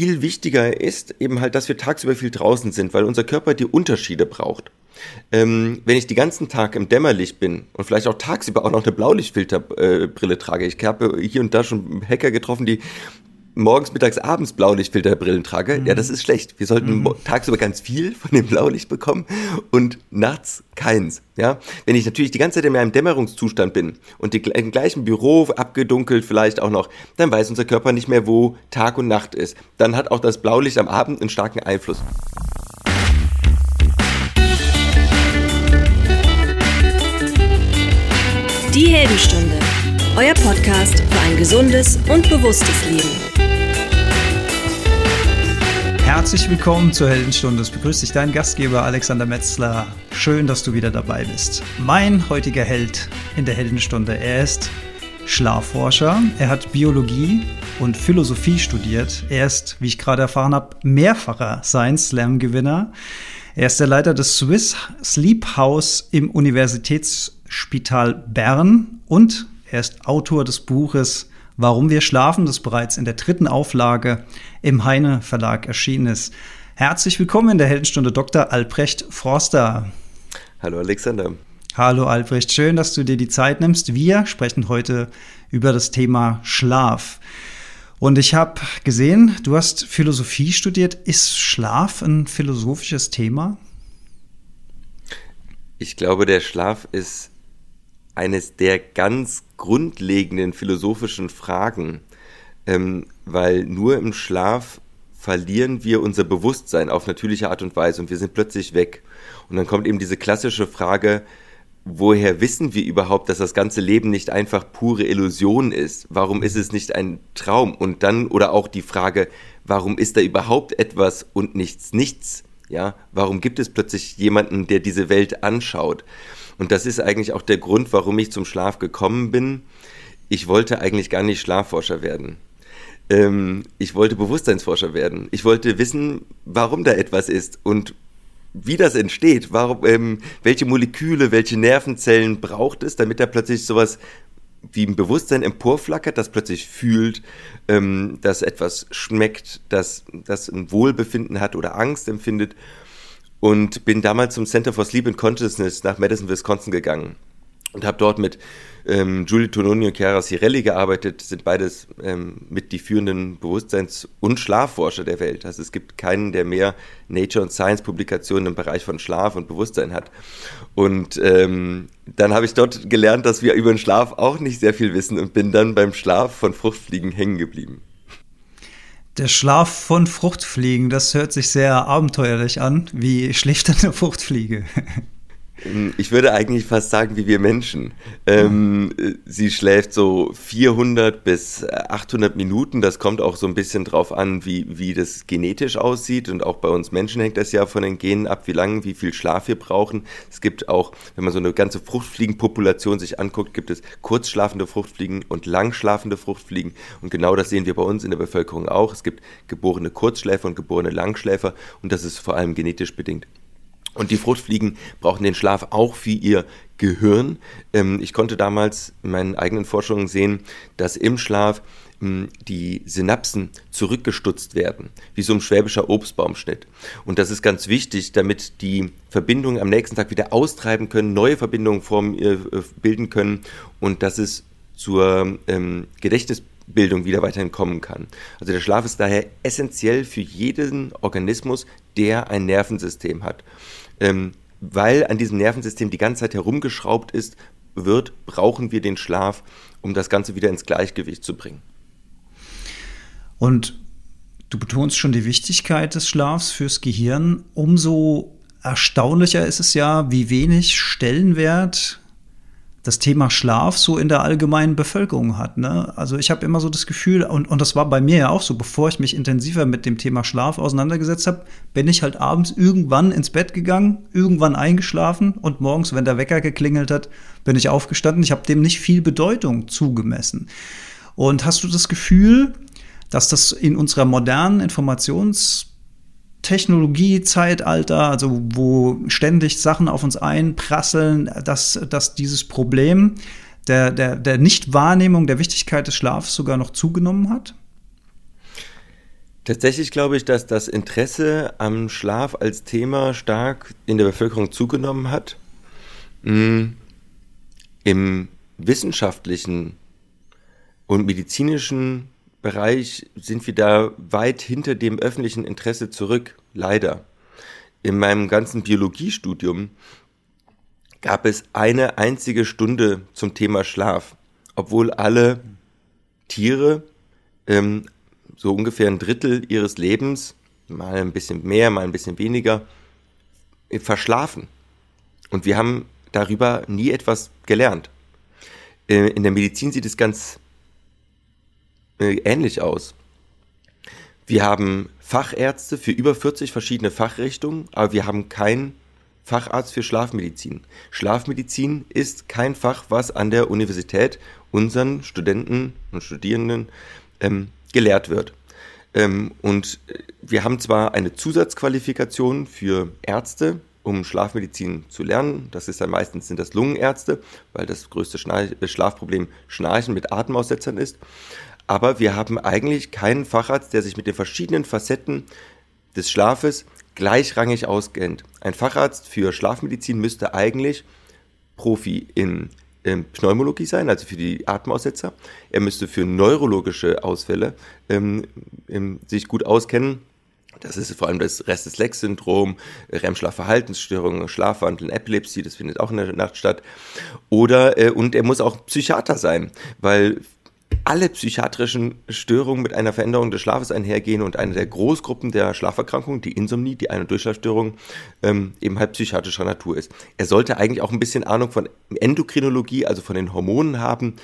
viel wichtiger ist eben halt, dass wir tagsüber viel draußen sind, weil unser Körper die Unterschiede braucht. Ähm, wenn ich den ganzen Tag im Dämmerlicht bin und vielleicht auch tagsüber auch noch eine Blaulichtfilterbrille äh, trage, ich habe hier und da schon Hacker getroffen, die morgens, mittags, abends Blaulichtfilterbrillen trage, mhm. ja, das ist schlecht. Wir sollten mhm. tagsüber ganz viel von dem Blaulicht bekommen und nachts keins. Ja, wenn ich natürlich die ganze Zeit in einem Dämmerungszustand bin und die, im gleichen Büro abgedunkelt vielleicht auch noch, dann weiß unser Körper nicht mehr, wo Tag und Nacht ist. Dann hat auch das Blaulicht am Abend einen starken Einfluss. Die Heldenstunde, euer Podcast für ein gesundes und bewusstes Leben. Herzlich willkommen zur Heldenstunde. Es begrüßt dich dein Gastgeber Alexander Metzler. Schön, dass du wieder dabei bist. Mein heutiger Held in der Heldenstunde, er ist Schlafforscher. Er hat Biologie und Philosophie studiert. Er ist, wie ich gerade erfahren habe, mehrfacher Science Slam Gewinner. Er ist der Leiter des Swiss Sleep House im Universitätsspital Bern und er ist Autor des Buches Warum wir schlafen, das bereits in der dritten Auflage im Heine Verlag erschienen ist. Herzlich willkommen in der Heldenstunde Dr. Albrecht Forster. Hallo Alexander. Hallo Albrecht, schön, dass du dir die Zeit nimmst. Wir sprechen heute über das Thema Schlaf. Und ich habe gesehen, du hast Philosophie studiert. Ist Schlaf ein philosophisches Thema? Ich glaube, der Schlaf ist eines der ganz grundlegenden philosophischen Fragen, ähm, weil nur im Schlaf verlieren wir unser Bewusstsein auf natürliche Art und Weise und wir sind plötzlich weg. Und dann kommt eben diese klassische Frage, woher wissen wir überhaupt, dass das ganze Leben nicht einfach pure Illusion ist? Warum ist es nicht ein Traum? Und dann, oder auch die Frage, warum ist da überhaupt etwas und nichts, nichts? Ja, warum gibt es plötzlich jemanden, der diese Welt anschaut? Und das ist eigentlich auch der Grund, warum ich zum Schlaf gekommen bin. Ich wollte eigentlich gar nicht Schlafforscher werden. Ähm, ich wollte Bewusstseinsforscher werden. Ich wollte wissen, warum da etwas ist und wie das entsteht. Warum, ähm, welche Moleküle, welche Nervenzellen braucht es, damit da plötzlich sowas wie ein Bewusstsein emporflackert, das plötzlich fühlt, ähm, dass etwas schmeckt, dass das ein Wohlbefinden hat oder Angst empfindet. Und bin damals zum Center for Sleep and Consciousness nach Madison, Wisconsin gegangen und habe dort mit ähm, Giulio Tononi und Chiara Cirelli gearbeitet, sind beides ähm, mit die führenden Bewusstseins- und Schlafforscher der Welt. Also es gibt keinen, der mehr Nature- und Science-Publikationen im Bereich von Schlaf und Bewusstsein hat. Und ähm, dann habe ich dort gelernt, dass wir über den Schlaf auch nicht sehr viel wissen und bin dann beim Schlaf von Fruchtfliegen hängen geblieben. Der Schlaf von Fruchtfliegen, das hört sich sehr abenteuerlich an. Wie schläft denn eine Fruchtfliege? Ich würde eigentlich fast sagen, wie wir Menschen. Ähm, sie schläft so 400 bis 800 Minuten. Das kommt auch so ein bisschen drauf an, wie, wie das genetisch aussieht. Und auch bei uns Menschen hängt das ja von den Genen ab, wie lange, wie viel Schlaf wir brauchen. Es gibt auch, wenn man so eine ganze Fruchtfliegenpopulation sich anguckt, gibt es kurzschlafende Fruchtfliegen und langschlafende Fruchtfliegen. Und genau das sehen wir bei uns in der Bevölkerung auch. Es gibt geborene Kurzschläfer und geborene Langschläfer. Und das ist vor allem genetisch bedingt. Und die Fruchtfliegen brauchen den Schlaf auch für ihr Gehirn. Ähm, ich konnte damals in meinen eigenen Forschungen sehen, dass im Schlaf hm, die Synapsen zurückgestutzt werden, wie so ein schwäbischer Obstbaumschnitt. Und das ist ganz wichtig, damit die Verbindungen am nächsten Tag wieder austreiben können, neue Verbindungen äh, bilden können und dass es zur ähm, Gedächtnisbildung wieder weiterhin kommen kann. Also der Schlaf ist daher essentiell für jeden Organismus, der ein Nervensystem hat ähm, weil an diesem Nervensystem die ganze Zeit herumgeschraubt ist, wird, brauchen wir den Schlaf, um das Ganze wieder ins Gleichgewicht zu bringen. Und du betonst schon die Wichtigkeit des Schlafs fürs Gehirn. Umso erstaunlicher ist es ja, wie wenig Stellenwert das Thema Schlaf so in der allgemeinen Bevölkerung hat. Ne? Also ich habe immer so das Gefühl, und, und das war bei mir ja auch so, bevor ich mich intensiver mit dem Thema Schlaf auseinandergesetzt habe, bin ich halt abends irgendwann ins Bett gegangen, irgendwann eingeschlafen und morgens, wenn der Wecker geklingelt hat, bin ich aufgestanden. Ich habe dem nicht viel Bedeutung zugemessen. Und hast du das Gefühl, dass das in unserer modernen Informations- Technologiezeitalter, also wo ständig Sachen auf uns einprasseln, dass, dass dieses Problem der, der, der Nichtwahrnehmung der Wichtigkeit des Schlafs sogar noch zugenommen hat? Tatsächlich glaube ich, dass das Interesse am Schlaf als Thema stark in der Bevölkerung zugenommen hat. Hm, Im wissenschaftlichen und medizinischen Bereich sind wir da weit hinter dem öffentlichen Interesse zurück, leider. In meinem ganzen Biologiestudium gab es eine einzige Stunde zum Thema Schlaf, obwohl alle Tiere ähm, so ungefähr ein Drittel ihres Lebens, mal ein bisschen mehr, mal ein bisschen weniger, verschlafen. Und wir haben darüber nie etwas gelernt. Äh, in der Medizin sieht es ganz ähnlich aus. Wir haben Fachärzte für über 40 verschiedene Fachrichtungen, aber wir haben keinen Facharzt für Schlafmedizin. Schlafmedizin ist kein Fach, was an der Universität unseren Studenten und Studierenden ähm, gelehrt wird. Ähm, und wir haben zwar eine Zusatzqualifikation für Ärzte, um Schlafmedizin zu lernen. Das ist dann meistens sind das Lungenärzte, weil das größte Schnarch Schlafproblem Schnarchen mit Atemaussetzern ist. Aber wir haben eigentlich keinen Facharzt, der sich mit den verschiedenen Facetten des Schlafes gleichrangig auskennt. Ein Facharzt für Schlafmedizin müsste eigentlich Profi in ähm, Pneumologie sein, also für die Atemaussetzer. Er müsste für neurologische Ausfälle ähm, ähm, sich gut auskennen. Das ist vor allem das Restless-Legs-Syndrom, REM-Schlafverhaltensstörungen, Schlafwandeln, Epilepsie, das findet auch in der Nacht statt. Oder, äh, und er muss auch Psychiater sein, weil alle psychiatrischen Störungen mit einer Veränderung des Schlafes einhergehen und eine der Großgruppen der Schlaferkrankungen, die Insomnie, die Ein- und Durchschlafstörung, ähm, eben halt psychiatrischer Natur ist. Er sollte eigentlich auch ein bisschen Ahnung von Endokrinologie, also von den Hormonen haben,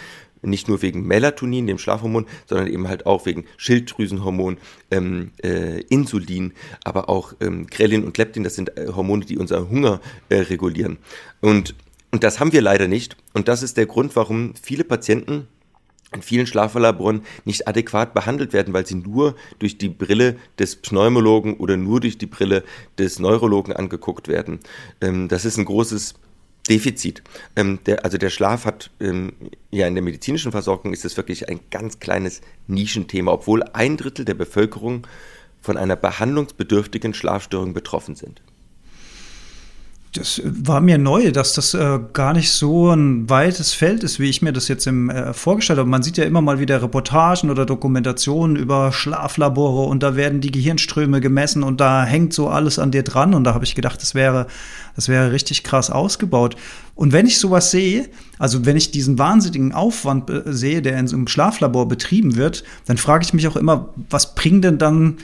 nicht nur wegen Melatonin, dem Schlafhormon, sondern eben halt auch wegen Schilddrüsenhormon, ähm, äh, Insulin, aber auch ähm, Grelin und Leptin, das sind äh, Hormone, die unser Hunger äh, regulieren. Und, und das haben wir leider nicht. Und das ist der Grund, warum viele Patienten in vielen Schlaflaboren nicht adäquat behandelt werden, weil sie nur durch die Brille des Pneumologen oder nur durch die Brille des Neurologen angeguckt werden. Ähm, das ist ein großes Defizit. Ähm, der, also der Schlaf hat ähm, ja in der medizinischen Versorgung ist es wirklich ein ganz kleines Nischenthema, obwohl ein Drittel der Bevölkerung von einer behandlungsbedürftigen Schlafstörung betroffen sind das war mir neu, dass das äh, gar nicht so ein weites Feld ist, wie ich mir das jetzt im, äh, vorgestellt habe. Man sieht ja immer mal wieder Reportagen oder Dokumentationen über Schlaflabore und da werden die Gehirnströme gemessen und da hängt so alles an dir dran und da habe ich gedacht, das wäre, das wäre richtig krass ausgebaut. Und wenn ich sowas sehe, also wenn ich diesen wahnsinnigen Aufwand äh, sehe, der in so einem Schlaflabor betrieben wird, dann frage ich mich auch immer, was bringt denn dann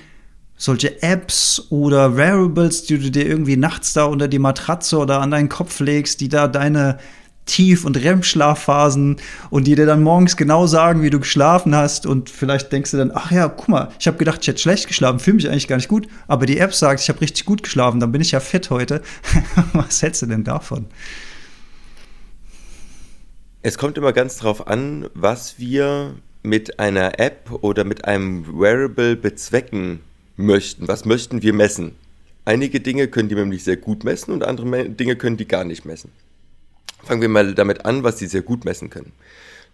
solche Apps oder Wearables, die du dir irgendwie nachts da unter die Matratze oder an deinen Kopf legst, die da deine Tief- und REM-Schlafphasen und die dir dann morgens genau sagen, wie du geschlafen hast und vielleicht denkst du dann, ach ja, guck mal, ich habe gedacht, ich hätte schlecht geschlafen, fühle mich eigentlich gar nicht gut, aber die App sagt, ich habe richtig gut geschlafen, dann bin ich ja fit heute. Was hältst du denn davon? Es kommt immer ganz drauf an, was wir mit einer App oder mit einem Wearable bezwecken möchten. Was möchten wir messen? Einige Dinge können die nämlich sehr gut messen und andere Dinge können die gar nicht messen. Fangen wir mal damit an, was sie sehr gut messen können.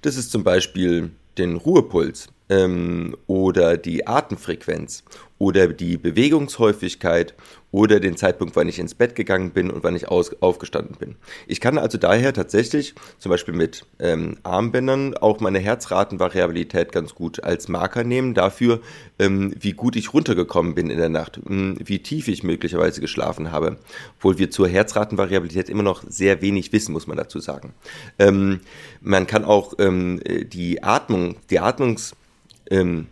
Das ist zum Beispiel den Ruhepuls ähm, oder die Atemfrequenz oder die Bewegungshäufigkeit oder den Zeitpunkt, wann ich ins Bett gegangen bin und wann ich aus, aufgestanden bin. Ich kann also daher tatsächlich zum Beispiel mit ähm, Armbändern auch meine Herzratenvariabilität ganz gut als Marker nehmen dafür, ähm, wie gut ich runtergekommen bin in der Nacht, ähm, wie tief ich möglicherweise geschlafen habe. Obwohl wir zur Herzratenvariabilität immer noch sehr wenig wissen, muss man dazu sagen. Ähm, man kann auch ähm, die Atmung, die Atmungs ähm,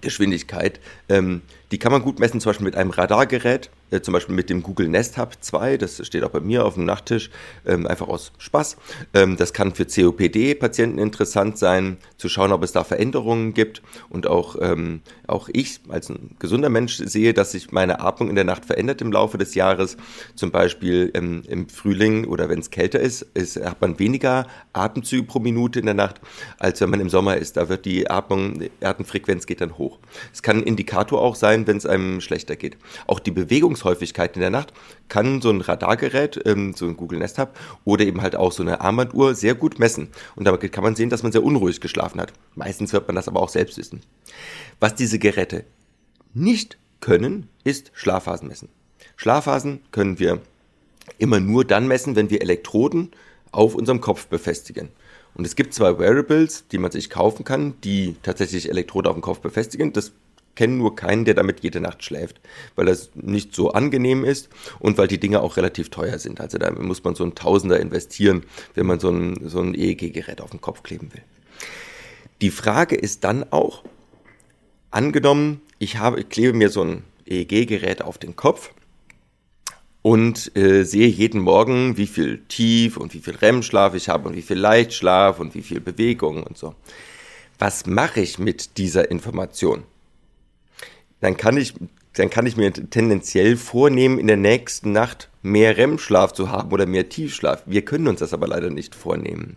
Geschwindigkeit, ähm, die kann man gut messen, zum Beispiel mit einem Radargerät, äh, zum Beispiel mit dem Google Nest Hub 2, das steht auch bei mir auf dem Nachttisch, ähm, einfach aus Spaß. Ähm, das kann für COPD-Patienten interessant sein, zu schauen, ob es da Veränderungen gibt. Und auch, ähm, auch ich als ein gesunder Mensch sehe, dass sich meine Atmung in der Nacht verändert im Laufe des Jahres. Zum Beispiel ähm, im Frühling oder wenn es kälter ist, ist, hat man weniger Atemzüge pro Minute in der Nacht, als wenn man im Sommer ist. Da wird die Atmung, die Atemfrequenz geht dann hoch. Es kann ein Indikator auch sein, wenn es einem schlechter geht. Auch die Bewegungshäufigkeit in der Nacht kann so ein Radargerät, ähm, so ein Google Nest Hub oder eben halt auch so eine Armbanduhr sehr gut messen. Und damit kann man sehen, dass man sehr unruhig geschlafen hat. Meistens wird man das aber auch selbst wissen. Was diese Geräte nicht können, ist Schlafphasen messen. Schlafphasen können wir immer nur dann messen, wenn wir Elektroden auf unserem Kopf befestigen. Und es gibt zwei Wearables, die man sich kaufen kann, die tatsächlich Elektrode auf dem Kopf befestigen. Das kennen nur keinen, der damit jede Nacht schläft, weil das nicht so angenehm ist und weil die Dinge auch relativ teuer sind. Also da muss man so einen Tausender investieren, wenn man so ein, so ein EEG-Gerät auf den Kopf kleben will. Die Frage ist dann auch, angenommen, ich, habe, ich klebe mir so ein EEG-Gerät auf den Kopf und äh, sehe jeden Morgen, wie viel Tief und wie viel REM-Schlaf ich habe und wie viel Leichtschlaf und wie viel Bewegung und so. Was mache ich mit dieser Information? Dann kann ich, dann kann ich mir tendenziell vornehmen, in der nächsten Nacht mehr REM-Schlaf zu haben oder mehr Tiefschlaf. Wir können uns das aber leider nicht vornehmen.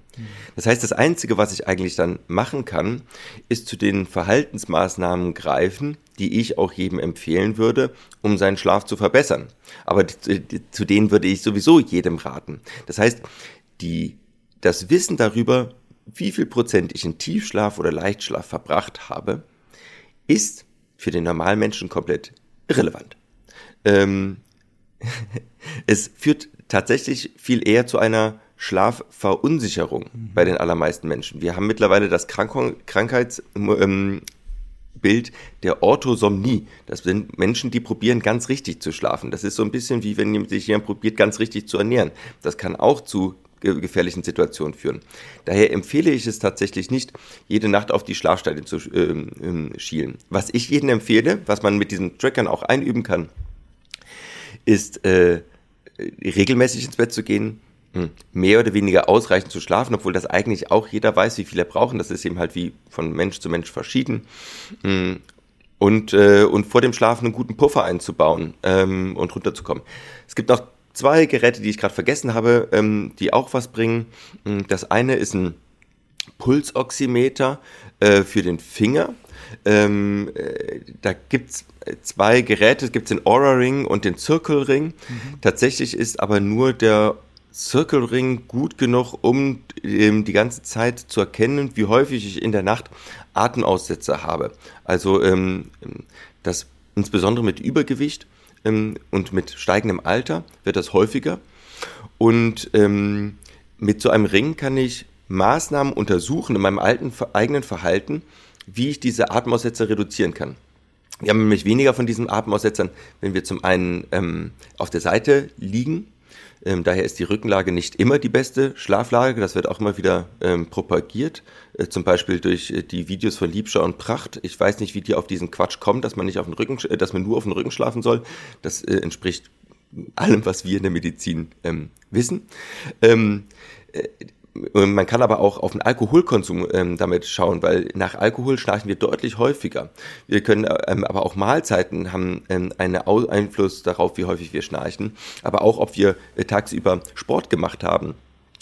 Das heißt, das Einzige, was ich eigentlich dann machen kann, ist zu den Verhaltensmaßnahmen greifen, die ich auch jedem empfehlen würde, um seinen Schlaf zu verbessern. Aber zu denen würde ich sowieso jedem raten. Das heißt, die, das Wissen darüber, wie viel Prozent ich in Tiefschlaf oder Leichtschlaf verbracht habe, ist für den normalen Menschen komplett irrelevant. Ähm, es führt tatsächlich viel eher zu einer Schlafverunsicherung mhm. bei den allermeisten Menschen. Wir haben mittlerweile das Krank Krankheitsbild ähm, der Orthosomnie. Das sind Menschen, die probieren ganz richtig zu schlafen. Das ist so ein bisschen wie wenn sich jemand probiert, ganz richtig zu ernähren. Das kann auch zu gefährlichen Situationen führen. Daher empfehle ich es tatsächlich nicht, jede Nacht auf die Schlafstadien zu äh, schielen. Was ich jedem empfehle, was man mit diesen Trackern auch einüben kann, ist äh, regelmäßig ins Bett zu gehen, hm, mehr oder weniger ausreichend zu schlafen, obwohl das eigentlich auch jeder weiß, wie viel er braucht. Und das ist eben halt wie von Mensch zu Mensch verschieden. Hm, und, äh, und vor dem Schlafen einen guten Puffer einzubauen ähm, und runterzukommen. Es gibt noch zwei Geräte, die ich gerade vergessen habe, ähm, die auch was bringen. Hm, das eine ist ein Pulsoximeter äh, für den Finger. Ähm, äh, da gibt's zwei Geräte, es gibt den Aura Ring und den Circle Ring. Mhm. Tatsächlich ist aber nur der Circle Ring gut genug, um ähm, die ganze Zeit zu erkennen, wie häufig ich in der Nacht Atemaussetzer habe. Also ähm, das insbesondere mit Übergewicht und mit steigendem Alter wird das häufiger. Und ähm, mit so einem Ring kann ich Maßnahmen untersuchen in meinem alten, eigenen Verhalten, wie ich diese Atemaussetzer reduzieren kann. Wir haben nämlich weniger von diesen Atemaussetzern, wenn wir zum einen ähm, auf der Seite liegen. Ähm, daher ist die Rückenlage nicht immer die beste Schlaflage. Das wird auch immer wieder ähm, propagiert. Äh, zum Beispiel durch äh, die Videos von Liebscher und Pracht. Ich weiß nicht, wie die auf diesen Quatsch kommen, dass man nicht auf den Rücken, äh, dass man nur auf den Rücken schlafen soll. Das äh, entspricht allem, was wir in der Medizin ähm, wissen. Ähm, äh, man kann aber auch auf den Alkoholkonsum ähm, damit schauen, weil nach Alkohol schnarchen wir deutlich häufiger. Wir können ähm, aber auch Mahlzeiten haben ähm, einen Einfluss darauf, wie häufig wir schnarchen, aber auch, ob wir äh, tagsüber Sport gemacht haben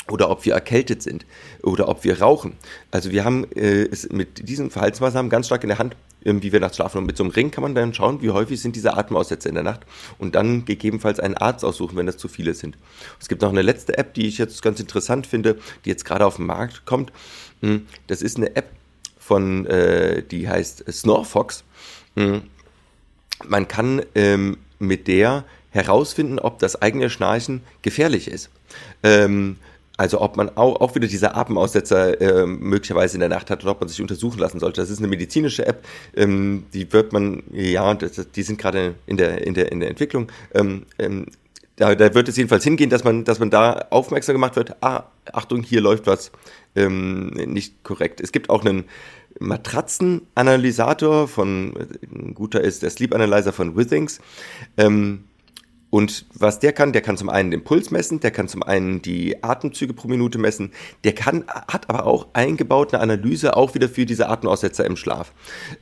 oder ob wir erkältet sind oder ob wir rauchen. Also wir haben äh, es mit diesen Verhaltensmaßnahmen ganz stark in der Hand, ähm, wie wir nachts schlafen. Und mit so einem Ring kann man dann schauen, wie häufig sind diese Atemaussätze in der Nacht und dann gegebenenfalls einen Arzt aussuchen, wenn das zu viele sind. Es gibt noch eine letzte App, die ich jetzt ganz interessant finde, die jetzt gerade auf den Markt kommt. Hm, das ist eine App von, äh, die heißt Snorfox. Hm, man kann ähm, mit der herausfinden, ob das eigene Schnarchen gefährlich ist. Ähm, also ob man auch, auch wieder diese Atemaussetzer äh, möglicherweise in der Nacht hat oder ob man sich untersuchen lassen sollte. Das ist eine medizinische App, ähm, die wird man, ja, die sind gerade in der, in, der, in der Entwicklung. Ähm, ähm, da, da wird es jedenfalls hingehen, dass man, dass man da aufmerksam gemacht wird, ah, Achtung, hier läuft was ähm, nicht korrekt. Es gibt auch einen Matratzenanalysator von, ein guter ist der Sleep Analyzer von Withings. Ähm, und was der kann, der kann zum einen den Puls messen, der kann zum einen die Atemzüge pro Minute messen, der kann, hat aber auch eingebaut eine Analyse auch wieder für diese Atemaussetzer im Schlaf.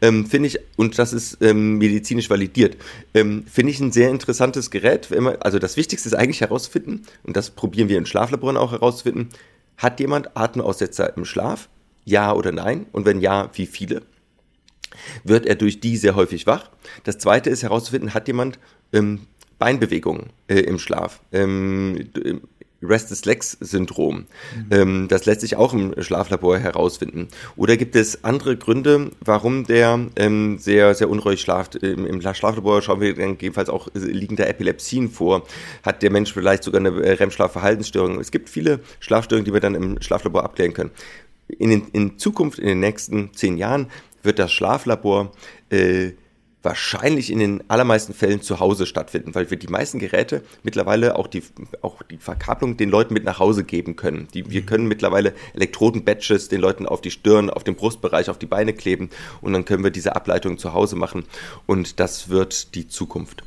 Ähm, Finde ich, und das ist ähm, medizinisch validiert, ähm, finde ich ein sehr interessantes Gerät. Also das Wichtigste ist eigentlich herauszufinden, und das probieren wir in Schlaflaboren auch herauszufinden, hat jemand Atemaussetzer im Schlaf? Ja oder nein? Und wenn ja, wie viele? Wird er durch die sehr häufig wach? Das zweite ist herauszufinden, hat jemand ähm, Beinbewegungen äh, im Schlaf. Ähm, Restless Legs Syndrom. Mhm. Ähm, das lässt sich auch im Schlaflabor herausfinden. Oder gibt es andere Gründe, warum der ähm, sehr, sehr unruhig schlaft? Im, Im, Schlaflabor schauen wir dann gegebenenfalls auch liegende Epilepsien vor. Hat der Mensch vielleicht sogar eine äh, REM-Schlafverhaltensstörung? Es gibt viele Schlafstörungen, die wir dann im Schlaflabor abklären können. In, in Zukunft, in den nächsten zehn Jahren, wird das Schlaflabor äh, wahrscheinlich in den allermeisten Fällen zu Hause stattfinden, weil wir die meisten Geräte mittlerweile auch die, auch die Verkabelung den Leuten mit nach Hause geben können. Die, wir mhm. können mittlerweile Elektroden-Badges den Leuten auf die Stirn, auf den Brustbereich, auf die Beine kleben und dann können wir diese Ableitung zu Hause machen und das wird die Zukunft.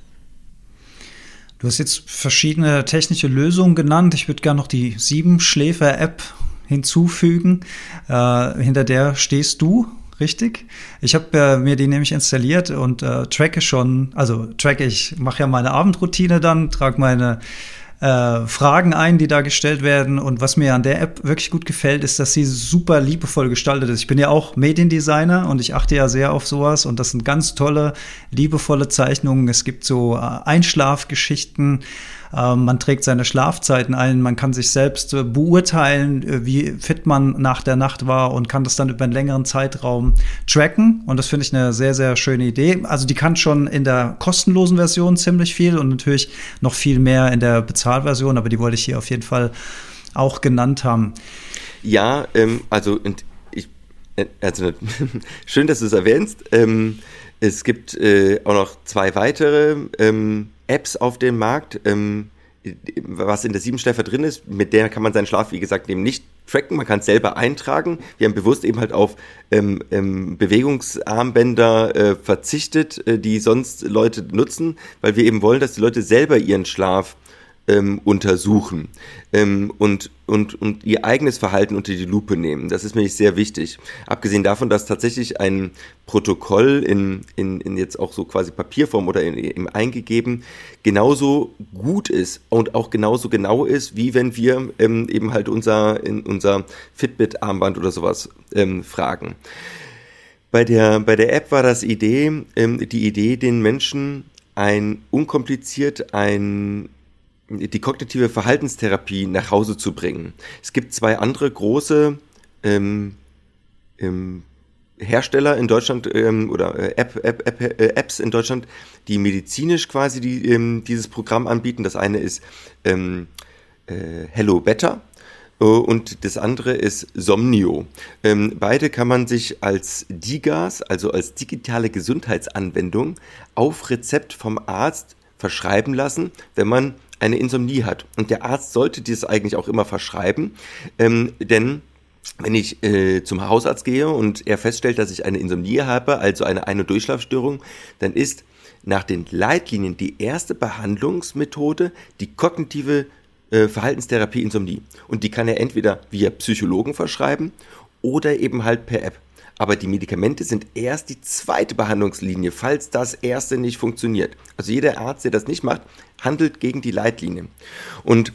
Du hast jetzt verschiedene technische Lösungen genannt. Ich würde gerne noch die Siebenschläfer-App hinzufügen. Äh, hinter der stehst du richtig. Ich habe äh, mir die nämlich installiert und äh, tracke schon, also tracke ich, mache ja meine Abendroutine dann, trage meine äh, Fragen ein, die da gestellt werden. Und was mir an der App wirklich gut gefällt, ist, dass sie super liebevoll gestaltet ist. Ich bin ja auch Mediendesigner und ich achte ja sehr auf sowas. Und das sind ganz tolle, liebevolle Zeichnungen. Es gibt so äh, Einschlafgeschichten. Ähm, man trägt seine Schlafzeiten ein, man kann sich selbst äh, beurteilen, äh, wie fit man nach der Nacht war und kann das dann über einen längeren Zeitraum tracken. Und das finde ich eine sehr, sehr schöne Idee. Also die kann schon in der kostenlosen Version ziemlich viel und natürlich noch viel mehr in der Bezahlversion, aber die wollte ich hier auf jeden Fall auch genannt haben. Ja, ähm, also ich, äh, also schön, dass du es erwähnst. Ähm, es gibt äh, auch noch zwei weitere ähm, Apps auf dem Markt, ähm, was in der Siebenschläfer drin ist, mit der kann man seinen Schlaf, wie gesagt, eben nicht tracken, man kann es selber eintragen. Wir haben bewusst eben halt auf ähm, ähm, Bewegungsarmbänder äh, verzichtet, äh, die sonst Leute nutzen, weil wir eben wollen, dass die Leute selber ihren Schlaf ähm, untersuchen ähm, und, und, und ihr eigenes Verhalten unter die Lupe nehmen. Das ist mir sehr wichtig. Abgesehen davon, dass tatsächlich ein Protokoll in, in, in jetzt auch so quasi Papierform oder in, im eingegeben genauso gut ist und auch genauso genau ist, wie wenn wir ähm, eben halt unser, in unser Fitbit-Armband oder sowas ähm, fragen. Bei der, bei der App war das Idee, ähm, die Idee, den Menschen ein unkompliziert ein die kognitive Verhaltenstherapie nach Hause zu bringen. Es gibt zwei andere große ähm, ähm, Hersteller in Deutschland ähm, oder äh, App, App, App, äh, Apps in Deutschland, die medizinisch quasi die, ähm, dieses Programm anbieten. Das eine ist ähm, äh, Hello Better äh, und das andere ist Somnio. Ähm, beide kann man sich als DIGAS, also als digitale Gesundheitsanwendung, auf Rezept vom Arzt verschreiben lassen, wenn man eine Insomnie hat. Und der Arzt sollte dies eigentlich auch immer verschreiben, ähm, denn wenn ich äh, zum Hausarzt gehe und er feststellt, dass ich eine Insomnie habe, also eine Ein- und Durchschlafstörung, dann ist nach den Leitlinien die erste Behandlungsmethode die kognitive äh, Verhaltenstherapie Insomnie. Und die kann er entweder via Psychologen verschreiben oder eben halt per App. Aber die Medikamente sind erst die zweite Behandlungslinie, falls das erste nicht funktioniert. Also jeder Arzt, der das nicht macht, handelt gegen die Leitlinie. Und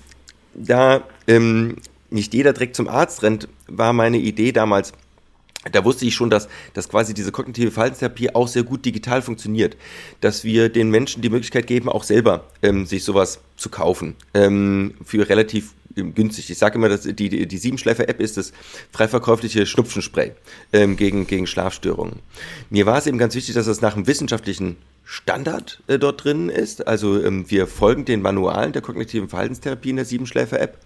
da ähm, nicht jeder direkt zum Arzt rennt, war meine Idee damals, da wusste ich schon, dass, dass quasi diese kognitive Verhaltenstherapie auch sehr gut digital funktioniert. Dass wir den Menschen die Möglichkeit geben, auch selber ähm, sich sowas zu kaufen. Ähm, für relativ günstig. Ich sage immer, dass die, die, die Siebenschleifer-App ist das freiverkäufliche Schnupfenspray ähm, gegen, gegen Schlafstörungen. Mir war es eben ganz wichtig, dass das nach einem wissenschaftlichen Standard äh, dort drin ist. Also ähm, wir folgen den Manualen der kognitiven Verhaltenstherapie in der Siebenschläfer-App.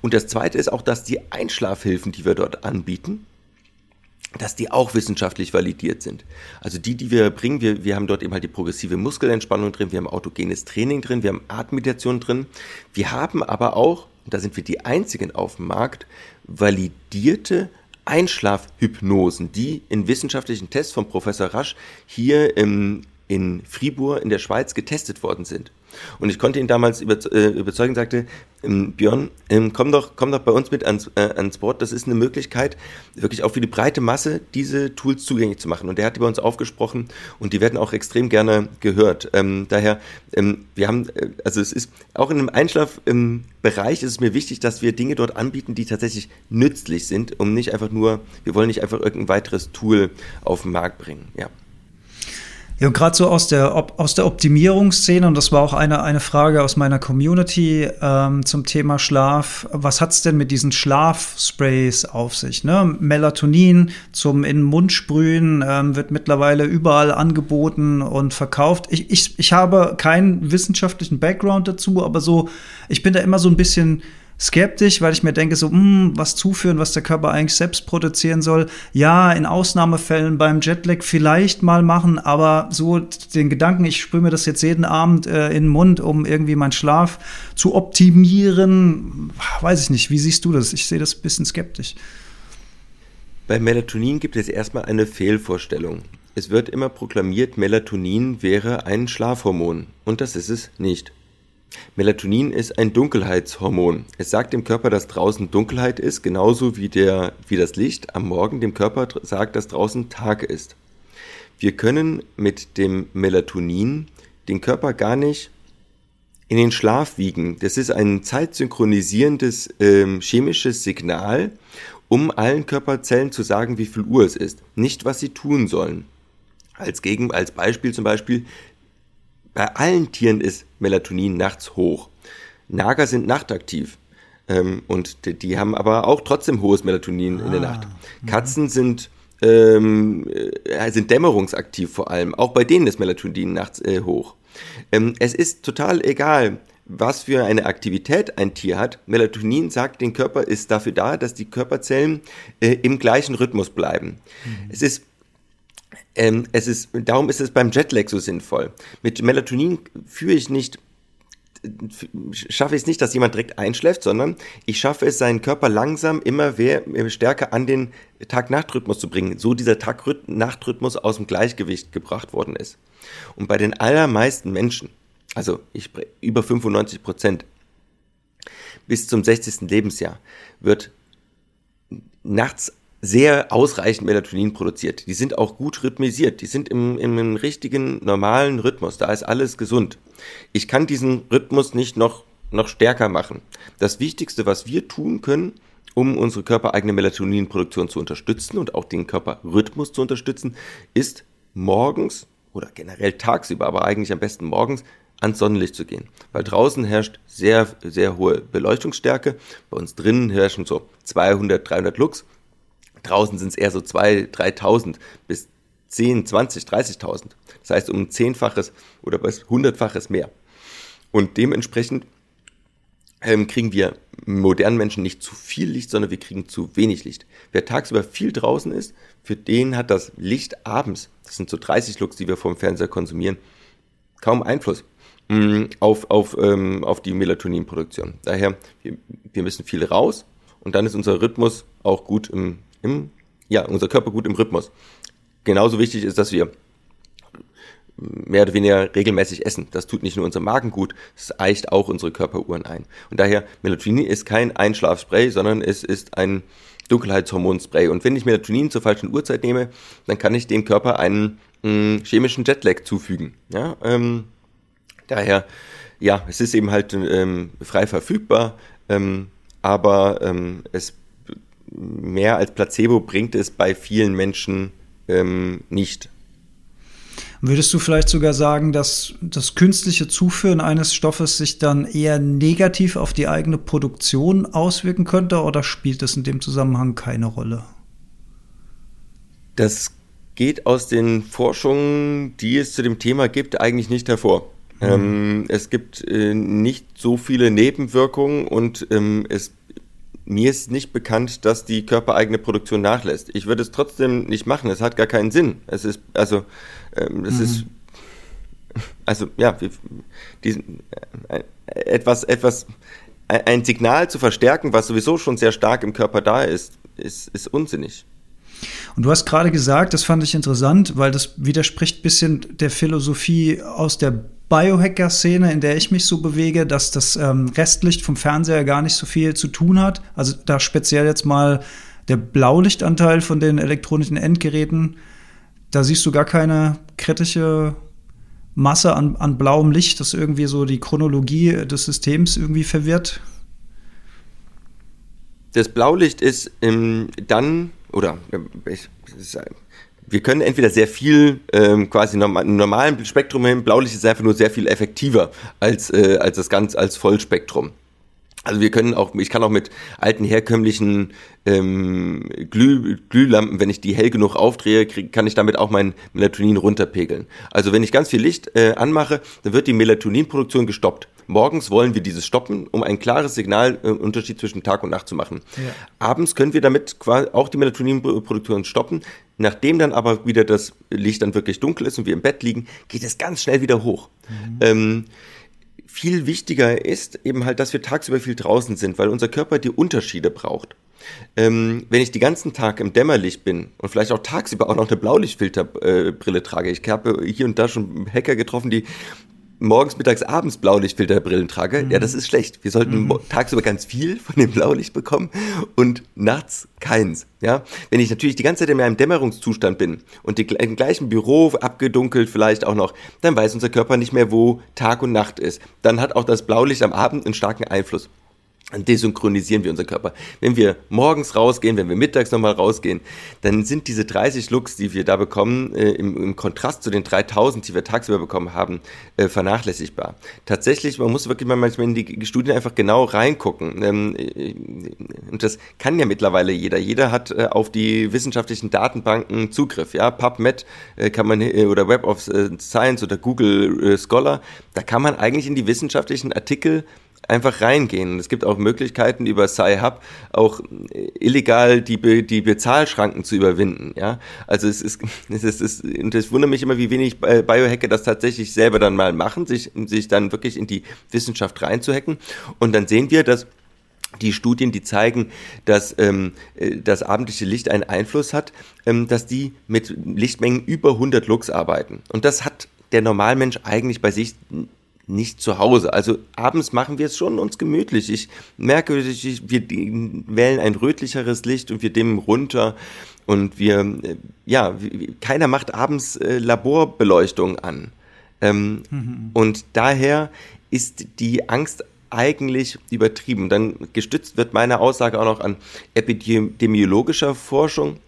Und das Zweite ist auch, dass die Einschlafhilfen, die wir dort anbieten, dass die auch wissenschaftlich validiert sind. Also die, die wir bringen, wir, wir haben dort eben halt die progressive Muskelentspannung drin, wir haben autogenes Training drin, wir haben Atemmeditation drin. Wir haben aber auch da sind wir die einzigen auf dem Markt, validierte Einschlafhypnosen, die in wissenschaftlichen Tests von Professor Rasch hier im, in Fribourg in der Schweiz getestet worden sind. Und ich konnte ihn damals äh, überzeugen, sagte, ähm, Björn, ähm, komm, doch, komm doch bei uns mit ans, äh, ans Board. Das ist eine Möglichkeit, wirklich auch für die breite Masse diese Tools zugänglich zu machen. Und der hat die bei uns aufgesprochen und die werden auch extrem gerne gehört. Ähm, daher, ähm, wir haben, äh, also es ist auch in einem Einschlafbereich ist es mir wichtig, dass wir Dinge dort anbieten, die tatsächlich nützlich sind, um nicht einfach nur, wir wollen nicht einfach irgendein weiteres Tool auf den Markt bringen. Ja. Ja, und gerade so aus der, aus der Optimierungsszene, und das war auch eine, eine Frage aus meiner Community ähm, zum Thema Schlaf. Was hat es denn mit diesen Schlafsprays auf sich? Ne? Melatonin zum in den Mund sprühen ähm, wird mittlerweile überall angeboten und verkauft. Ich, ich, ich habe keinen wissenschaftlichen Background dazu, aber so, ich bin da immer so ein bisschen skeptisch, weil ich mir denke, so, mh, hm, was zuführen, was der Körper eigentlich selbst produzieren soll. Ja, in Ausnahmefällen beim Jetlag vielleicht mal machen, aber so den Gedanken, ich sprühe mir das jetzt jeden Abend äh, in den Mund, um irgendwie meinen Schlaf zu optimieren, weiß ich nicht. Wie siehst du das? Ich sehe das ein bisschen skeptisch. Bei Melatonin gibt es erstmal eine Fehlvorstellung. Es wird immer proklamiert, Melatonin wäre ein Schlafhormon. Und das ist es nicht. Melatonin ist ein Dunkelheitshormon. Es sagt dem Körper, dass draußen Dunkelheit ist, genauso wie, der, wie das Licht am Morgen dem Körper sagt, dass draußen Tag ist. Wir können mit dem Melatonin den Körper gar nicht in den Schlaf wiegen. Das ist ein zeitsynchronisierendes äh, chemisches Signal, um allen Körperzellen zu sagen, wie viel Uhr es ist, nicht was sie tun sollen. Als, Gegen, als Beispiel zum Beispiel bei allen Tieren ist Melatonin nachts hoch. Nager sind nachtaktiv. Ähm, und die, die, haben aber auch trotzdem hohes Melatonin ah, in der ah, Nacht. Mhm. Katzen sind, ähm, äh, sind dämmerungsaktiv vor allem. Auch bei denen ist Melatonin nachts äh, hoch. Ähm, es ist total egal, was für eine Aktivität ein Tier hat. Melatonin sagt, den Körper ist dafür da, dass die Körperzellen äh, im gleichen Rhythmus bleiben. Mhm. Es ist ähm, es ist, darum ist es beim Jetlag so sinnvoll. Mit Melatonin führe ich nicht, schaffe ich es nicht, dass jemand direkt einschläft, sondern ich schaffe es, seinen Körper langsam immer stärker an den Tag-Nacht-Rhythmus zu bringen, so dieser Tag-Nacht-Rhythmus aus dem Gleichgewicht gebracht worden ist. Und bei den allermeisten Menschen, also ich, über 95 Prozent, bis zum 60. Lebensjahr wird nachts sehr ausreichend Melatonin produziert. Die sind auch gut rhythmisiert. Die sind im, im richtigen, normalen Rhythmus. Da ist alles gesund. Ich kann diesen Rhythmus nicht noch, noch stärker machen. Das Wichtigste, was wir tun können, um unsere körpereigene Melatoninproduktion zu unterstützen und auch den Körperrhythmus zu unterstützen, ist morgens oder generell tagsüber, aber eigentlich am besten morgens ans Sonnenlicht zu gehen. Weil draußen herrscht sehr, sehr hohe Beleuchtungsstärke. Bei uns drinnen herrschen so 200, 300 Lux. Draußen sind es eher so 2.000, 3.000 bis 10, 20, 30.000. Das heißt um ein Zehnfaches oder bis Hundertfaches mehr. Und dementsprechend ähm, kriegen wir modernen Menschen nicht zu viel Licht, sondern wir kriegen zu wenig Licht. Wer tagsüber viel draußen ist, für den hat das Licht abends, das sind so 30 Lux, die wir vom Fernseher konsumieren, kaum Einfluss mh, mm, auf, auf, ähm, auf die Melatoninproduktion. Daher, wir, wir müssen viel raus und dann ist unser Rhythmus auch gut im im, ja, unser Körper gut im Rhythmus. Genauso wichtig ist, dass wir mehr oder weniger regelmäßig essen. Das tut nicht nur unser Magen gut, es eicht auch unsere Körperuhren ein. Und daher, Melatonin ist kein Einschlafspray, sondern es ist ein Dunkelheitshormonspray. Und wenn ich Melatonin zur falschen Uhrzeit nehme, dann kann ich dem Körper einen hm, chemischen Jetlag zufügen. Ja, ähm, daher, ja, es ist eben halt ähm, frei verfügbar, ähm, aber ähm, es mehr als Placebo bringt es bei vielen Menschen ähm, nicht. Würdest du vielleicht sogar sagen, dass das künstliche Zuführen eines Stoffes sich dann eher negativ auf die eigene Produktion auswirken könnte oder spielt das in dem Zusammenhang keine Rolle? Das geht aus den Forschungen, die es zu dem Thema gibt, eigentlich nicht hervor. Mhm. Ähm, es gibt äh, nicht so viele Nebenwirkungen und ähm, es mir ist nicht bekannt, dass die körpereigene Produktion nachlässt. Ich würde es trotzdem nicht machen. Es hat gar keinen Sinn. Es ist, also, ähm, das mhm. ist, also, ja, diesen, äh, etwas, etwas, ein Signal zu verstärken, was sowieso schon sehr stark im Körper da ist, ist, ist unsinnig. Und du hast gerade gesagt, das fand ich interessant, weil das widerspricht ein bisschen der Philosophie aus der Biohacker-Szene, in der ich mich so bewege, dass das ähm, Restlicht vom Fernseher gar nicht so viel zu tun hat. Also da speziell jetzt mal der Blaulichtanteil von den elektronischen Endgeräten, da siehst du gar keine kritische Masse an, an blauem Licht, das irgendwie so die Chronologie des Systems irgendwie verwirrt. Das Blaulicht ist ähm, dann, oder ich, wir können entweder sehr viel ähm, quasi norm im normalen Spektrum hin, Blaulicht ist einfach nur sehr viel effektiver als, äh, als das ganz als Vollspektrum. Also wir können auch, ich kann auch mit alten herkömmlichen ähm, Glüh, Glühlampen, wenn ich die hell genug aufdrehe, krieg, kann ich damit auch mein Melatonin runterpegeln. Also wenn ich ganz viel Licht äh, anmache, dann wird die Melatoninproduktion gestoppt. Morgens wollen wir dieses stoppen, um ein klares Signalunterschied äh, zwischen Tag und Nacht zu machen. Ja. Abends können wir damit quasi auch die Melatoninproduktion stoppen. Nachdem dann aber wieder das Licht dann wirklich dunkel ist und wir im Bett liegen, geht es ganz schnell wieder hoch. Mhm. Ähm, viel wichtiger ist eben halt, dass wir tagsüber viel draußen sind, weil unser Körper die Unterschiede braucht. Ähm, wenn ich den ganzen Tag im Dämmerlicht bin und vielleicht auch tagsüber auch noch eine Blaulichtfilterbrille äh, trage, ich habe hier und da schon Hacker getroffen, die morgens, mittags, abends Blaulichtfilterbrillen trage, mhm. ja, das ist schlecht. Wir sollten mhm. tagsüber ganz viel von dem Blaulicht bekommen und nachts keins. Ja, wenn ich natürlich die ganze Zeit in einem Dämmerungszustand bin und die, im gleichen Büro abgedunkelt vielleicht auch noch, dann weiß unser Körper nicht mehr, wo Tag und Nacht ist. Dann hat auch das Blaulicht am Abend einen starken Einfluss desynchronisieren wir unseren Körper. Wenn wir morgens rausgehen, wenn wir mittags nochmal rausgehen, dann sind diese 30 Lux, die wir da bekommen, äh, im, im, Kontrast zu den 3000, die wir tagsüber bekommen haben, äh, vernachlässigbar. Tatsächlich, man muss wirklich mal manchmal in die Studien einfach genau reingucken. Ähm, äh, und das kann ja mittlerweile jeder. Jeder hat äh, auf die wissenschaftlichen Datenbanken Zugriff. Ja, PubMed äh, kann man äh, oder Web of Science oder Google Scholar, da kann man eigentlich in die wissenschaftlichen Artikel einfach reingehen. Es gibt auch Möglichkeiten über Sci-Hub auch illegal die, die Bezahlschranken zu überwinden. Ja, also es ist, es ist, es ist es wundert mich immer, wie wenig Biohacker das tatsächlich selber dann mal machen, sich, sich dann wirklich in die Wissenschaft reinzuhacken. Und dann sehen wir, dass die Studien, die zeigen, dass ähm, äh, das abendliche Licht einen Einfluss hat, ähm, dass die mit Lichtmengen über 100 Lux arbeiten. Und das hat der Normalmensch eigentlich bei sich nicht zu Hause. Also abends machen wir es schon uns gemütlich. Ich merke, ich, wir wählen ein rötlicheres Licht und wir dimmen runter und wir, äh, ja, keiner macht abends äh, Laborbeleuchtung an. Ähm, mhm. Und daher ist die Angst eigentlich übertrieben. Dann gestützt wird meine Aussage auch noch an epidemiologischer Forschung.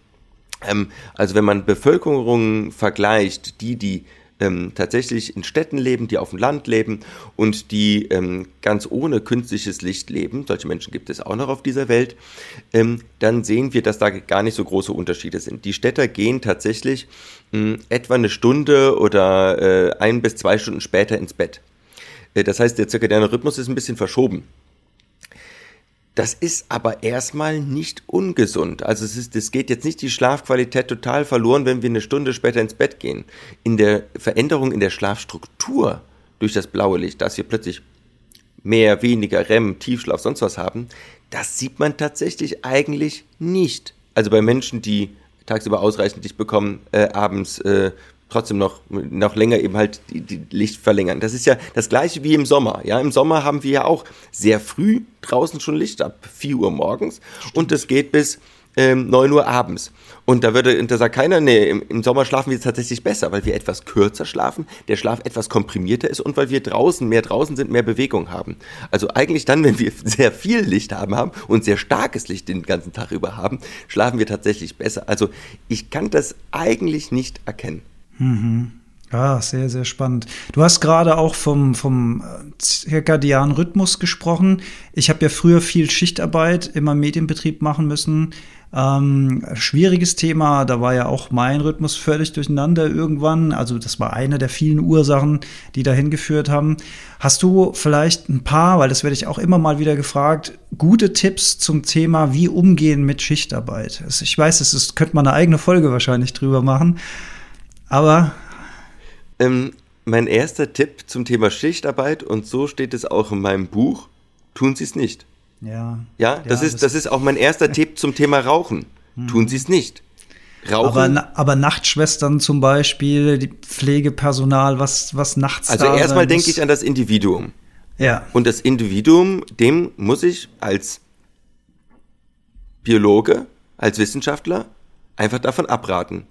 Ähm, also wenn man Bevölkerungen vergleicht, die, die ähm, tatsächlich in Städten leben, die auf dem Land leben und die ähm, ganz ohne künstliches Licht leben, solche Menschen gibt es auch noch auf dieser Welt, ähm, dann sehen wir, dass da gar nicht so große Unterschiede sind. Die Städter gehen tatsächlich mh, hm, etwa eine Stunde oder äh, ein bis zwei Stunden später ins Bett. Äh, das heißt, der zirkadiane Rhythmus ist ein bisschen verschoben. Das ist aber erstmal nicht ungesund. Also es ist, es geht jetzt nicht die Schlafqualität total verloren, wenn wir eine Stunde später ins Bett gehen. In der Veränderung in der Schlafstruktur durch das blaue Licht, dass wir plötzlich mehr, weniger REM, Tiefschlaf, sonst was haben, das sieht man tatsächlich eigentlich nicht. Also bei Menschen, die tagsüber ausreichend Licht bekommen, äh, abends äh, trotzdem noch, noch länger eben halt die, die Licht verlängern. Das ist ja das gleiche wie im Sommer. Ja, im Sommer haben wir ja auch sehr früh draußen schon Licht ab 4 Uhr morgens Stimmt. und das geht bis ähm, 9 Uhr abends. Und da würde, da sagt keiner, nee, im, im, Sommer schlafen wir tatsächlich besser, weil wir etwas kürzer schlafen, der Schlaf etwas komprimierter ist und weil wir draußen, mehr draußen sind, mehr Bewegung haben. Also eigentlich dann, wenn wir sehr viel Licht haben, haben und sehr starkes Licht den ganzen Tag über haben, schlafen wir tatsächlich besser. Also ich kann das eigentlich nicht erkennen. Mhm. Ja, sehr, sehr spannend. Du hast gerade auch vom, vom äh, zirkadianen Rhythmus gesprochen. Ich habe ja früher viel Schichtarbeit im Medienbetrieb machen müssen. Ähm, schwieriges Thema, da war ja auch mein Rhythmus völlig durcheinander irgendwann. Also das war eine der vielen Ursachen, die dahin geführt haben. Hast du vielleicht ein paar, weil das werde ich auch immer mal wieder gefragt, gute Tipps zum Thema, wie umgehen mit Schichtarbeit? Ich weiß, es ist, könnte man eine eigene Folge wahrscheinlich drüber machen. Aber. Ähm, mein erster Tipp zum Thema Schichtarbeit, und so steht es auch in meinem Buch, tun Sie es nicht. Ja. Ja, das, ja, ist, das, das ist auch mein erster Tipp zum Thema Rauchen. Hm. Tun Sie es nicht. Rauchen. Aber, aber, Nachtschwestern zum Beispiel, die Pflegepersonal, was, was nachts Also erstmal denke ich an das Individuum. Ja. Und das Individuum, dem muss ich als Biologe, als Wissenschaftler einfach davon abraten.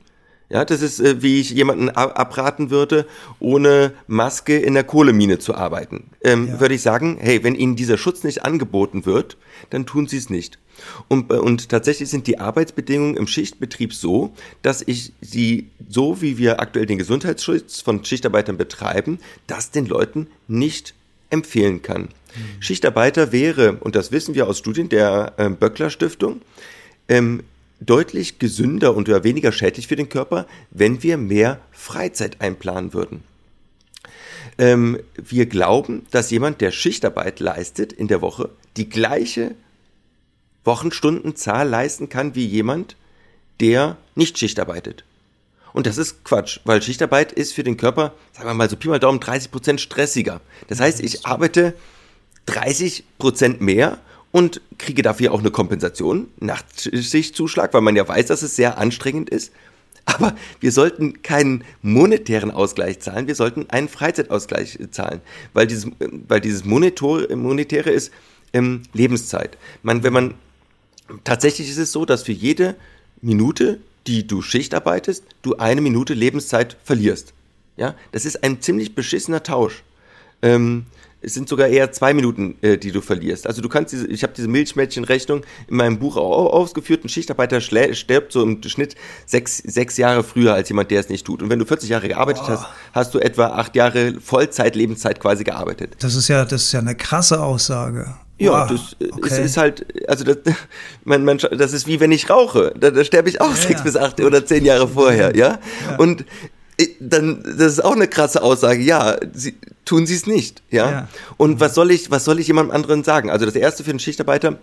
Ja, das ist, äh, wie ich jemanden abraten würde, ohne Maske in der Kohlemine zu arbeiten. Ähm, ja. Würde ich sagen, hey, wenn Ihnen dieser Schutz nicht angeboten wird, dann tun Sie es nicht. Und, äh, und tatsächlich sind die Arbeitsbedingungen im Schichtbetrieb so, dass ich sie, so wie wir aktuell den Gesundheitsschutz von Schichtarbeitern betreiben, das den Leuten nicht empfehlen kann. Mhm. Schichtarbeiter wäre, und das wissen wir aus Studien der äh, Böckler Stiftung, ähm, deutlich gesünder und weniger schädlich für den Körper, wenn wir mehr Freizeit einplanen würden. Ähm, wir glauben, dass jemand, der Schichtarbeit leistet in der Woche, die gleiche Wochenstundenzahl leisten kann wie jemand, der nicht Schicht arbeitet. Und das ist Quatsch, weil Schichtarbeit ist für den Körper, sagen wir mal so Pi mal Daumen, 30 Prozent stressiger. Das heißt, ich arbeite 30 Prozent mehr und kriege dafür auch eine Kompensation, Nachtschichtzuschlag, weil man ja weiß, dass es sehr anstrengend ist. Aber wir sollten keinen monetären Ausgleich zahlen, wir sollten einen Freizeitausgleich zahlen, weil dieses, weil dieses monetäre ist ähm, Lebenszeit. Man, wenn man tatsächlich ist es so, dass für jede Minute, die du Schicht arbeitest, du eine Minute Lebenszeit verlierst. Ja, das ist ein ziemlich beschissener Tausch. Ähm, es sind sogar eher zwei Minuten, äh, die du verlierst. Also du kannst diese, ich habe diese Milchmädchenrechnung in meinem Buch auch ausgeführt. Ein Schichtarbeiter stirbt so im Schnitt sechs, sechs Jahre früher als jemand, der es nicht tut. Und wenn du 40 Jahre gearbeitet oh. hast, hast du etwa acht Jahre Vollzeit, Lebenszeit quasi gearbeitet. Das ist ja, das ist ja eine krasse Aussage. Ja, das äh, okay. ist, ist, halt, also das, man, man, das ist wie wenn ich rauche. Da, da sterbe ich auch ja, sechs ja. bis acht oder zehn Jahre vorher, ja. ja. Und dann, das ist auch eine krasse Aussage. Ja, sie, tun sie es nicht, ja. ja. Und was soll ich, was soll ich jemandem anderen sagen? Also das erste für einen Schichtarbeiter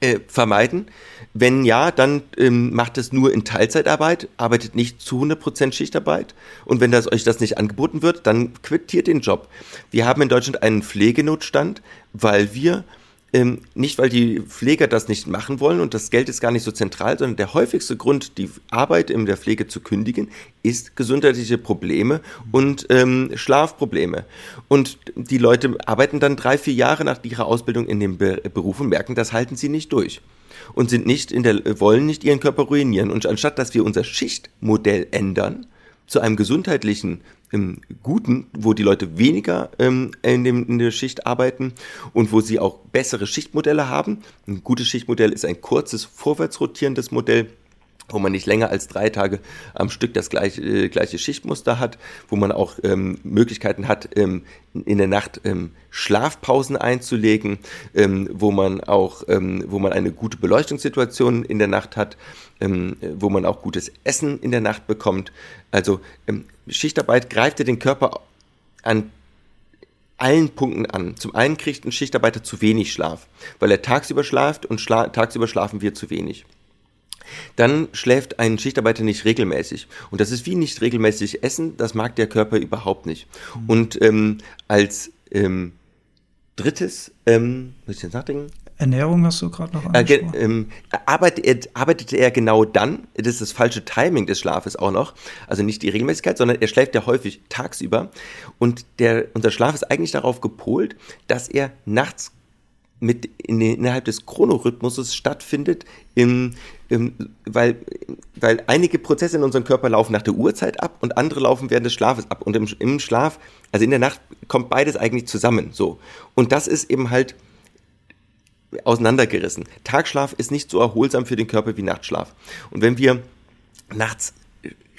äh, vermeiden. Wenn ja, dann ähm, macht es nur in Teilzeitarbeit, arbeitet nicht zu 100% Schichtarbeit. Und wenn das, euch das nicht angeboten wird, dann quittiert den Job. Wir haben in Deutschland einen Pflegenotstand, weil wir ähm, nicht, weil die Pfleger das nicht machen wollen und das Geld ist gar nicht so zentral, sondern der häufigste Grund, die Arbeit in der Pflege zu kündigen, ist gesundheitliche Probleme und ähm, Schlafprobleme. Und die Leute arbeiten dann drei, vier Jahre nach ihrer Ausbildung in dem Be Beruf und merken, das halten sie nicht durch und sind nicht in der, wollen nicht ihren Körper ruinieren. Und anstatt dass wir unser Schichtmodell ändern, zu einem gesundheitlichen ähm, Guten, wo die Leute weniger ähm, in, dem, in der Schicht arbeiten und wo sie auch bessere Schichtmodelle haben. Ein gutes Schichtmodell ist ein kurzes, vorwärts rotierendes Modell wo man nicht länger als drei Tage am Stück das gleiche, äh, gleiche Schichtmuster hat, wo man auch ähm, Möglichkeiten hat, ähm, in der Nacht ähm, Schlafpausen einzulegen, ähm, wo man auch, ähm, wo man eine gute Beleuchtungssituation in der Nacht hat, ähm, wo man auch gutes Essen in der Nacht bekommt. Also Schichtarbeit greift ja den Körper an allen Punkten an. Zum einen kriegt ein Schichtarbeiter zu wenig Schlaf, weil er tagsüber schlaft und schla tagsüber schlafen wir zu wenig. Dann schläft ein Schichtarbeiter nicht regelmäßig. Und das ist wie nicht regelmäßig essen, das mag der Körper überhaupt nicht. Mhm. Und ähm, als ähm, drittes, ähm, muss ich jetzt nachdenken? Ernährung hast du gerade noch angesprochen. Äh, ähm, arbeitet, er, arbeitet er genau dann, das ist das falsche Timing des Schlafes auch noch, also nicht die Regelmäßigkeit, sondern er schläft ja häufig tagsüber und der, unser Schlaf ist eigentlich darauf gepolt, dass er nachts mit in, innerhalb des Chronorhythmuses stattfindet, im, im, weil, weil einige Prozesse in unserem Körper laufen nach der Uhrzeit ab und andere laufen während des Schlafes ab. Und im, im Schlaf, also in der Nacht, kommt beides eigentlich zusammen. So. Und das ist eben halt auseinandergerissen. Tagschlaf ist nicht so erholsam für den Körper wie Nachtschlaf. Und wenn wir nachts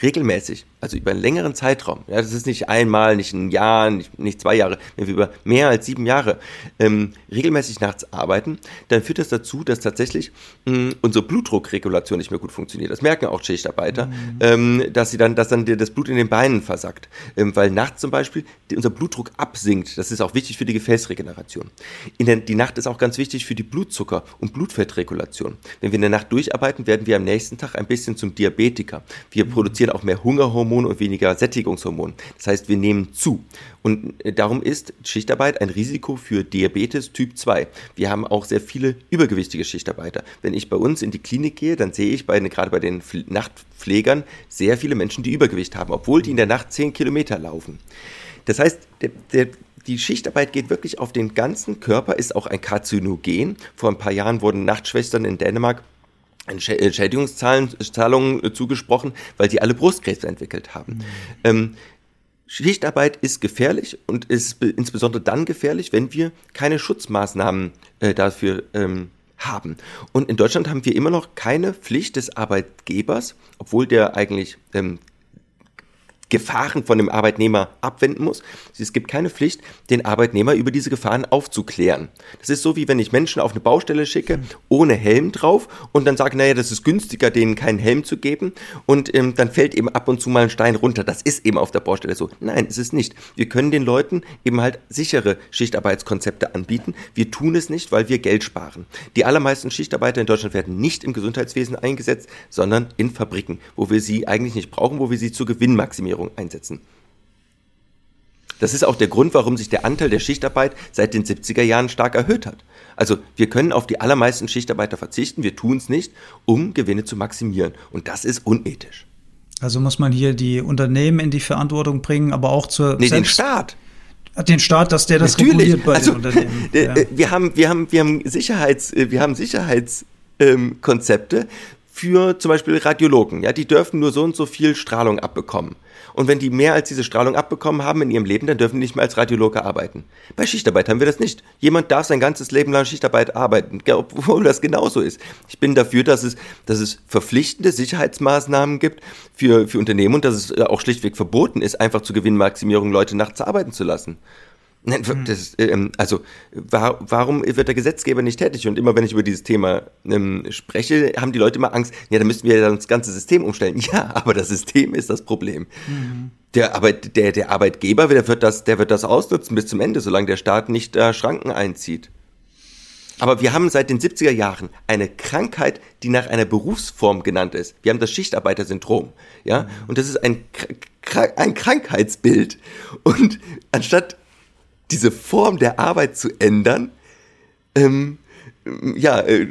regelmäßig, also über einen längeren Zeitraum, ja, das ist nicht einmal, nicht ein Jahr, nicht, nicht zwei Jahre, wenn wir über mehr als sieben Jahre ähm, regelmäßig nachts arbeiten, dann führt das dazu, dass tatsächlich mh, hm, unsere Blutdruckregulation nicht mehr gut funktioniert. Das merken auch Schichtarbeiter, mhm. ähm, dass sie dann, dass dann das Blut in den Beinen versackt, ähm, weil nachts zum Beispiel unser Blutdruck absinkt. Das ist auch wichtig für die Gefäßregeneration. In der, die Nacht ist auch ganz wichtig für die Blutzucker- und Blutfettregulation. Wenn wir in der Nacht durcharbeiten, werden wir am nächsten Tag ein bisschen zum Diabetiker. Wir mhm. produzieren auch mehr Hungerhormone und weniger Sättigungshormone. Das heißt, wir nehmen zu. Und äh, darum ist Schichtarbeit ein Risiko für Diabetes Typ 2. Wir haben auch sehr viele übergewichtige Schichtarbeiter. Wenn ich bei uns in die Klinik gehe, dann sehe ich bei, gerade bei den Nachtpflegern sehr viele Menschen, die Übergewicht haben, obwohl die in der Nacht 10 Kilometer laufen. Das heißt, der, der, die Schichtarbeit geht wirklich auf den ganzen Körper, ist auch ein Karzinogen. Vor ein paar Jahren wurden Nachtschwestern in Dänemark Entschädigungszahlungen äh, zugesprochen, weil die alle Brustkrebs entwickelt haben. Mhm. Ähm, Schichtarbeit ist gefährlich und ist insbesondere dann gefährlich, wenn wir keine Schutzmaßnahmen äh, dafür ähm, haben. Und in Deutschland haben wir immer noch keine Pflicht des Arbeitgebers, obwohl der eigentlich ähm, Gefahren von dem Arbeitnehmer abwenden muss. Es gibt keine Pflicht, den Arbeitnehmer über diese Gefahren aufzuklären. Das ist so, wie wenn ich Menschen auf eine Baustelle schicke, ohne Helm drauf und dann sage, naja, das ist günstiger, denen keinen Helm zu geben und ähm, dann fällt eben ab und zu mal ein Stein runter. Das ist eben auf der Baustelle so. Nein, ist es nicht. Wir können den Leuten eben halt sichere Schichtarbeitskonzepte anbieten. Wir tun es nicht, weil wir Geld sparen. Die allermeisten Schichtarbeiter in Deutschland werden nicht im Gesundheitswesen eingesetzt, sondern in Fabriken, wo wir sie eigentlich nicht brauchen, wo wir sie zur Gewinnmaximierung Versicherung einsetzen. Das ist auch der Grund, warum sich der Anteil der Schichtarbeit seit den 70er Jahren stark erhöht hat. Also wir können auf die allermeisten Schichtarbeiter verzichten, wir tun es nicht, um Gewinne zu maximieren. Und das ist unethisch. Also muss man hier die Unternehmen in die Verantwortung bringen, aber auch zur nee, den Staat. Den Staat, dass der das Natürlich. reguliert bei also, den Unternehmen. Ja. Wir haben, wir haben, wir haben Sicherheits, wir haben Sicherheitskonzepte ähm, für zum Beispiel Radiologen. Ja, die dürfen nur so und so viel Strahlung abbekommen. Und wenn die mehr als diese Strahlung abbekommen haben in ihrem Leben, dann dürfen die nicht mehr als Radiologe arbeiten. Bei Schichtarbeit haben wir das nicht. Jemand darf sein ganzes Leben lang Schichtarbeit arbeiten, obwohl das genauso ist. Ich bin dafür, dass es, dass es verpflichtende Sicherheitsmaßnahmen gibt für, für Unternehmen und dass es auch schlichtweg verboten ist, einfach zur Gewinnmaximierung Leute nachts arbeiten zu lassen. Nein, hm. das, ähm, also war, warum wird der Gesetzgeber nicht tätig? Und immer wenn ich über dieses Thema ähm, spreche, haben die Leute immer Angst, ja, da müssten wir ja das ganze System umstellen. Ja, aber das System ist das Problem. Mhm. Der, Arbeit, der, der Arbeitgeber, der wird, das, der wird das ausnutzen bis zum Ende, solange der Staat nicht äh, Schranken einzieht. Aber wir haben seit den 70er Jahren eine Krankheit, die nach einer Berufsform genannt ist. Wir haben das Schichtarbeitersyndrom. Ja? Mhm. Und das ist ein, ein Krankheitsbild. Und anstatt diese Form der Arbeit zu ändern, ähm, ja, äh,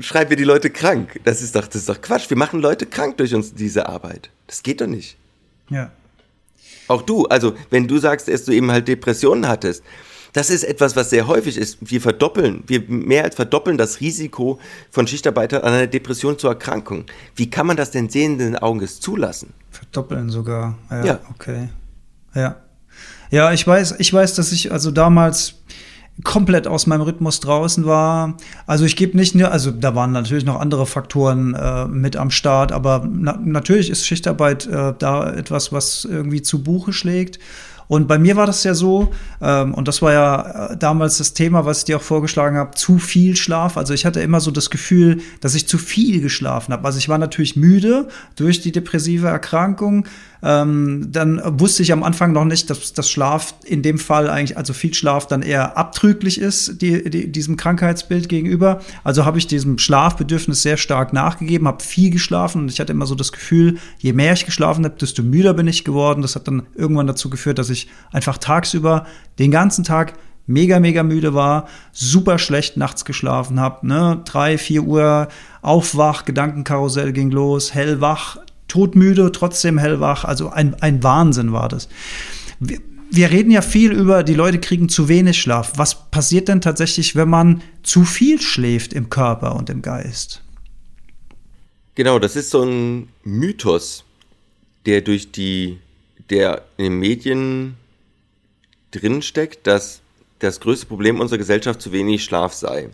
schreiben wir die Leute krank. Das ist doch, das ist doch Quatsch. Wir machen Leute krank durch uns diese Arbeit. Das geht doch nicht. Ja. Auch du, also wenn du sagst, dass du eben halt Depressionen hattest, das ist etwas, was sehr häufig ist. Wir verdoppeln, wir mehr als verdoppeln das Risiko von Schichtarbeitern an einer Depression zur Erkrankung. Wie kann man das denn sehenden Auges zulassen? Verdoppeln sogar. Ja, ja. okay. Ja. Ja, ich weiß, ich weiß, dass ich also damals komplett aus meinem Rhythmus draußen war. Also ich gebe nicht nur, also da waren natürlich noch andere Faktoren äh, mit am Start, aber na, natürlich ist Schichtarbeit äh, da etwas, was irgendwie zu Buche schlägt. Und bei mir war das ja so, ähm, und das war ja äh, damals das Thema, was ich dir auch vorgeschlagen habe, zu viel Schlaf. Also ich hatte immer so das Gefühl, dass ich zu viel geschlafen habe. Also ich war natürlich müde durch die depressive Erkrankung. Ähm, dann wusste ich am Anfang noch nicht, dass das Schlaf in dem Fall eigentlich, also viel Schlaf dann eher abtrüglich ist, die, die, diesem Krankheitsbild gegenüber. Also habe ich diesem Schlafbedürfnis sehr stark nachgegeben, habe viel geschlafen und ich hatte immer so das Gefühl, je mehr ich geschlafen habe, desto müder bin ich geworden. Das hat dann irgendwann dazu geführt, dass ich einfach tagsüber den ganzen Tag mega, mega müde war, super schlecht nachts geschlafen habe, ne, drei, vier Uhr aufwach, Gedankenkarussell ging los, hellwach, todmüde, trotzdem hellwach. Also ein, ein Wahnsinn war das. Wir, wir reden ja viel über, die Leute kriegen zu wenig Schlaf. Was passiert denn tatsächlich, wenn man zu viel schläft im Körper und im Geist? Genau, das ist so ein Mythos, der durch die, der in den Medien drinsteckt, dass das größte Problem unserer Gesellschaft zu wenig Schlaf sei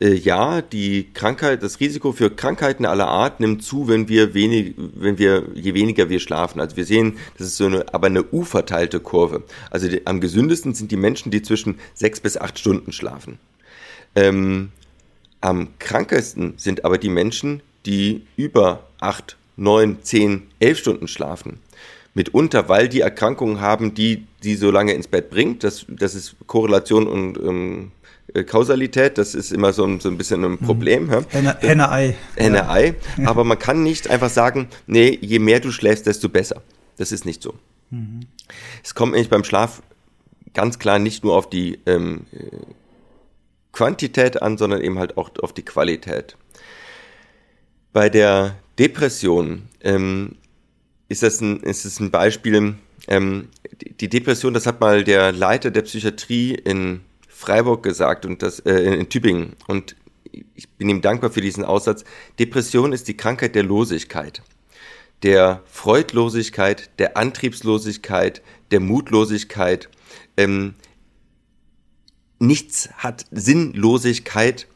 äh, ja, die Krankheit, das Risiko für Krankheiten aller Art nimmt zu, wenn wir wenig, wenn wir, je weniger wir schlafen. Also wir sehen, das ist so eine, aber eine U-verteilte Kurve. Also die, am gesündesten sind die Menschen, die zwischen sechs bis acht Stunden schlafen. Ähm, am krankesten sind aber die Menschen, die über acht, neun, zehn, elf Stunden schlafen mitunter, weil die Erkrankungen haben, die sie so lange ins Bett bringt. Das, das ist Korrelation und ähm, äh, Kausalität, das ist immer so ein, so ein bisschen ein Problem. Mhm. Henne-Ei. Henne-Ei. Ja. Aber man kann nicht einfach sagen, nee, je mehr du schläfst, desto besser. Das ist nicht so. Mhm. Es kommt nämlich beim Schlaf ganz klar nicht nur auf die ähm, Quantität an, sondern eben halt auch auf die Qualität. Bei der Depression ähm, ist, das ein, ist das ein Beispiel, ähm, die Depression, das hat mal der Leiter der Psychiatrie in Freiburg gesagt und das äh, in Tübingen und ich bin ihm dankbar für diesen Aussatz, Depression ist die Krankheit der Losigkeit, der Freudlosigkeit, der Antriebslosigkeit, der Mutlosigkeit. Ähm, nichts hat Sinnlosigkeit.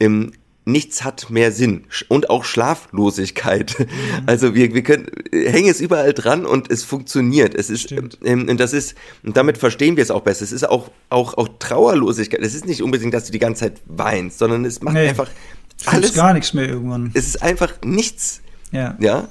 Ähm, nichts hat mehr Sinn und auch Schlaflosigkeit. Mhm. Also wir, wir können hängen es überall dran und es funktioniert. Es ist ähm, und das ist und damit verstehen wir es auch besser. Es ist auch auch auch Trauerlosigkeit. Es ist nicht unbedingt, dass du die ganze Zeit weinst, sondern es macht nee, einfach alles gar nichts mehr irgendwann. Es ist einfach nichts. Ja. Ja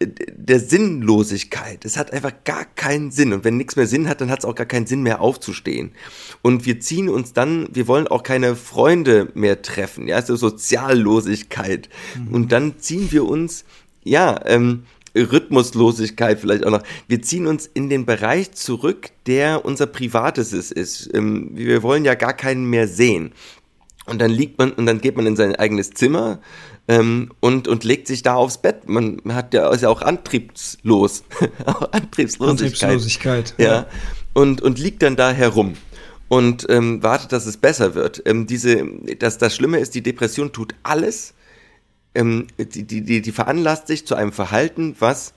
der Sinnlosigkeit. Es hat einfach gar keinen Sinn. Und wenn nichts mehr Sinn hat, dann hat es auch gar keinen Sinn mehr aufzustehen. Und wir ziehen uns dann, wir wollen auch keine Freunde mehr treffen. Ja, so Soziallosigkeit. Mhm. Und dann ziehen wir uns, ja, ähm, Rhythmuslosigkeit vielleicht auch noch. Wir ziehen uns in den Bereich zurück, der unser Privates ist. Ähm, wir wollen ja gar keinen mehr sehen. Und dann liegt man und dann geht man in sein eigenes Zimmer ähm, und, und legt sich da aufs Bett. Man hat ja, ist ja auch antriebslos. auch Antriebslosigkeit. Antriebslosigkeit. Ja. ja. Und, und liegt dann da herum und ähm, wartet, dass es besser wird. Ähm, diese, das, das Schlimme ist, die Depression tut alles, ähm, die, die, die veranlasst sich zu einem Verhalten, was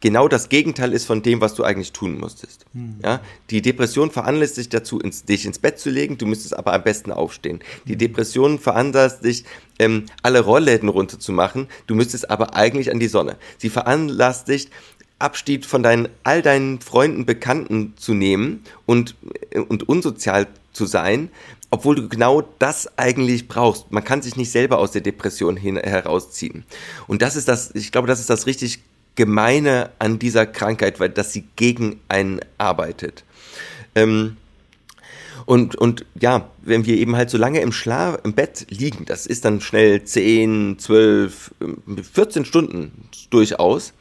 genau das Gegenteil ist von dem, was du eigentlich tun musstest. Mhm. Ja? Die Depression veranlasst dich dazu, ins, dich ins Bett zu legen, du müsstest aber am besten aufstehen. Die hm. Depression veranlasst dich, ähm, alle Rollläden runterzumachen, du müsstest aber eigentlich an die Sonne. Sie veranlasst dich, Abschied von deinen, all deinen Freunden, Bekannten zu nehmen und, äh, und unsozial zu sein, obwohl du genau das eigentlich brauchst. Man kann sich nicht selber aus der Depression hin, herausziehen. Und das ist das, ich glaube, das ist das richtig Gemeine an dieser Krankheit, weil dass sie gegen einen arbeitet. Ähm, und, und ja, wenn wir eben halt so lange im Schlaf, im Bett liegen, das ist dann schnell 10, 12, 14 Stunden durchaus,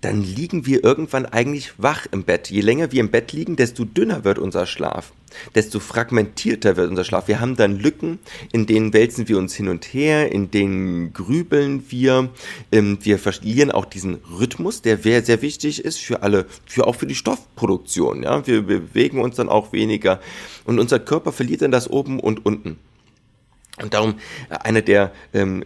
dann liegen wir irgendwann eigentlich wach im Bett. Je länger wir im Bett liegen, desto dünner wird unser Schlaf, desto fragmentierter wird unser Schlaf. Wir haben dann Lücken, in denen wälzen wir uns hin und her, in denen grübeln wir. Ähm, wir verlieren auch diesen Rhythmus, der sehr, sehr wichtig ist für alle, für auch für die Stoffproduktion. Ja, wir bewegen uns dann auch weniger und unser Körper verliert dann das oben und unten. Und darum äh, eine der ähm,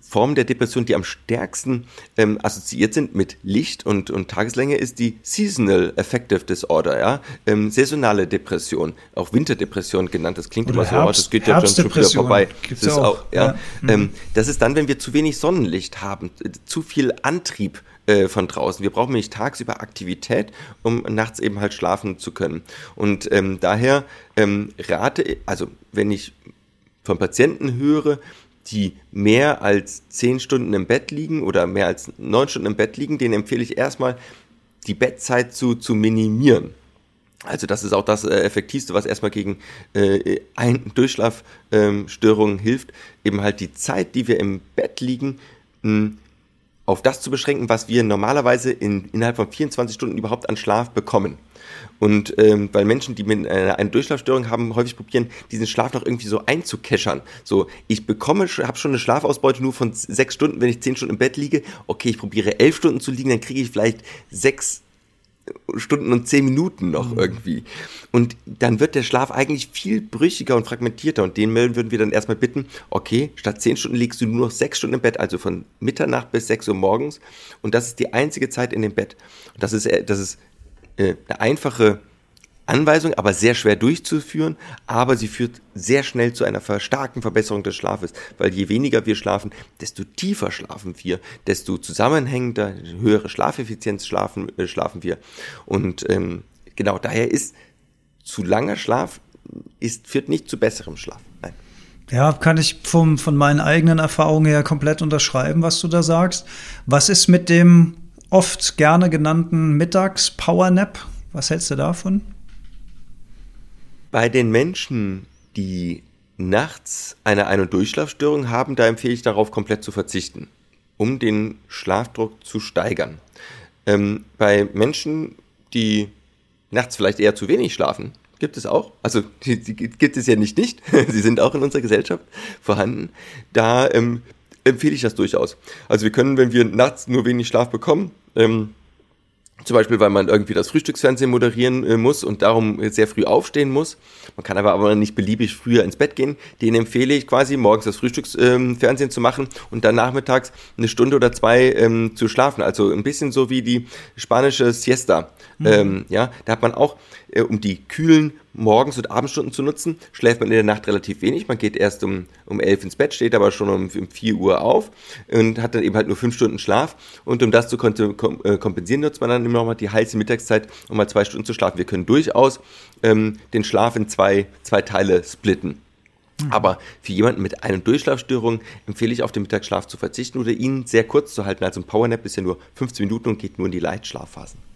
Formen der Depression, die am stärksten ähm, assoziiert sind mit Licht und, und Tageslänge, ist die Seasonal Affective Disorder, ja, ähm, saisonale Depression, auch Winterdepression genannt. Das klingt Oder immer Herbst, so, das geht ja schon zu früher vorbei. Gibt's das ist auch, ja. ja. Ähm, mhm. das ist dann, wenn wir zu wenig Sonnenlicht haben, zu viel Antrieb äh, von draußen. Wir brauchen nämlich tagsüber Aktivität, um nachts eben halt schlafen zu können. Und ähm, daher ähm, rate, also wenn ich von Patienten höre, die mehr als zehn Stunden im Bett liegen oder mehr als neun Stunden im Bett liegen, denen empfehle ich erstmal, die Bettzeit zu, zu minimieren. Also das ist auch das äh, Effektivste, was erstmal gegen äh, Durchschlafstörungen ähm, hilft, eben halt die Zeit, die wir im Bett liegen, mh, auf das zu beschränken, was wir normalerweise in, innerhalb von 24 Stunden überhaupt an Schlaf bekommen. Und ähm, weil Menschen, die mit äh, einer Durchlaufstörung haben, häufig probieren, diesen Schlaf noch irgendwie so einzukeschern. So, ich bekomme, habe schon eine Schlafausbeute nur von sechs Stunden, wenn ich zehn Stunden im Bett liege. Okay, ich probiere elf Stunden zu liegen, dann kriege ich vielleicht sechs Stunden und zehn Minuten noch mhm. irgendwie. Und dann wird der Schlaf eigentlich viel brüchiger und fragmentierter. Und den würden wir dann erstmal bitten, okay, statt zehn Stunden liegst du nur noch sechs Stunden im Bett, also von Mitternacht bis sechs Uhr morgens. Und das ist die einzige Zeit in dem Bett. Und das ist, äh, das ist äh, eine einfache Anweisung, aber sehr schwer durchzuführen, aber sie führt sehr schnell zu einer starken Verbesserung des Schlafes, weil je weniger wir schlafen, desto tiefer schlafen wir, desto zusammenhängender, höhere Schlafeffizienz schlafen, äh, schlafen wir. Und ähm, genau daher ist zu langer Schlaf ist, führt nicht zu besserem Schlaf. Nein. Ja, kann ich vom, von meinen eigenen Erfahrungen her komplett unterschreiben, was du da sagst. Was ist mit dem oft gerne genannten Mittags-Powernap. Was hältst du davon? Bei den Menschen, die nachts eine Ein- und Durchschlafstörung haben, da empfehle ich darauf komplett zu verzichten, um den Schlafdruck zu steigern. Ähm, bei Menschen, die nachts vielleicht eher zu wenig schlafen, gibt es auch. Also die, die gibt es ja nicht nicht. Sie sind auch in unserer Gesellschaft vorhanden. Da ähm, empfehle ich das durchaus. Also wir können, wenn wir nachts nur wenig Schlaf bekommen, ähm, Zum Beispiel, weil man irgendwie das Frühstücksfernsehen moderieren äh, muss und darum sehr früh aufstehen muss. Man kann aber, aber nicht beliebig früher ins Bett gehen. Den empfehle ich quasi, morgens das Frühstücksfernsehen ähm, zu machen und dann nachmittags eine Stunde oder zwei ähm, zu schlafen. Also ein bisschen so wie die spanische Siesta. Mhm. Ähm, ja, da hat man auch, äh, um die kühlen Morgens- und Abendstunden zu nutzen, schläft man in der Nacht relativ wenig. Man geht erst um, um elf ins Bett, steht aber schon um, um 4 Uhr auf und hat dann eben halt nur fünf Stunden Schlaf. Und um das zu äh, kompensieren, nutzt man dann immer noch mal die heiße Mittagszeit, um mal zwei Stunden zu schlafen. Wir können durchaus ähm, den Schlaf in zwei, zwei Teile splitten. Mhm. Aber für jemanden mit einer Durchschlafstörung empfehle ich auf den Mittagsschlaf zu verzichten oder ihn sehr kurz zu halten. Also ein Powernap ist ja nur 15 Minuten und geht nur in die Leichtschlafphasen.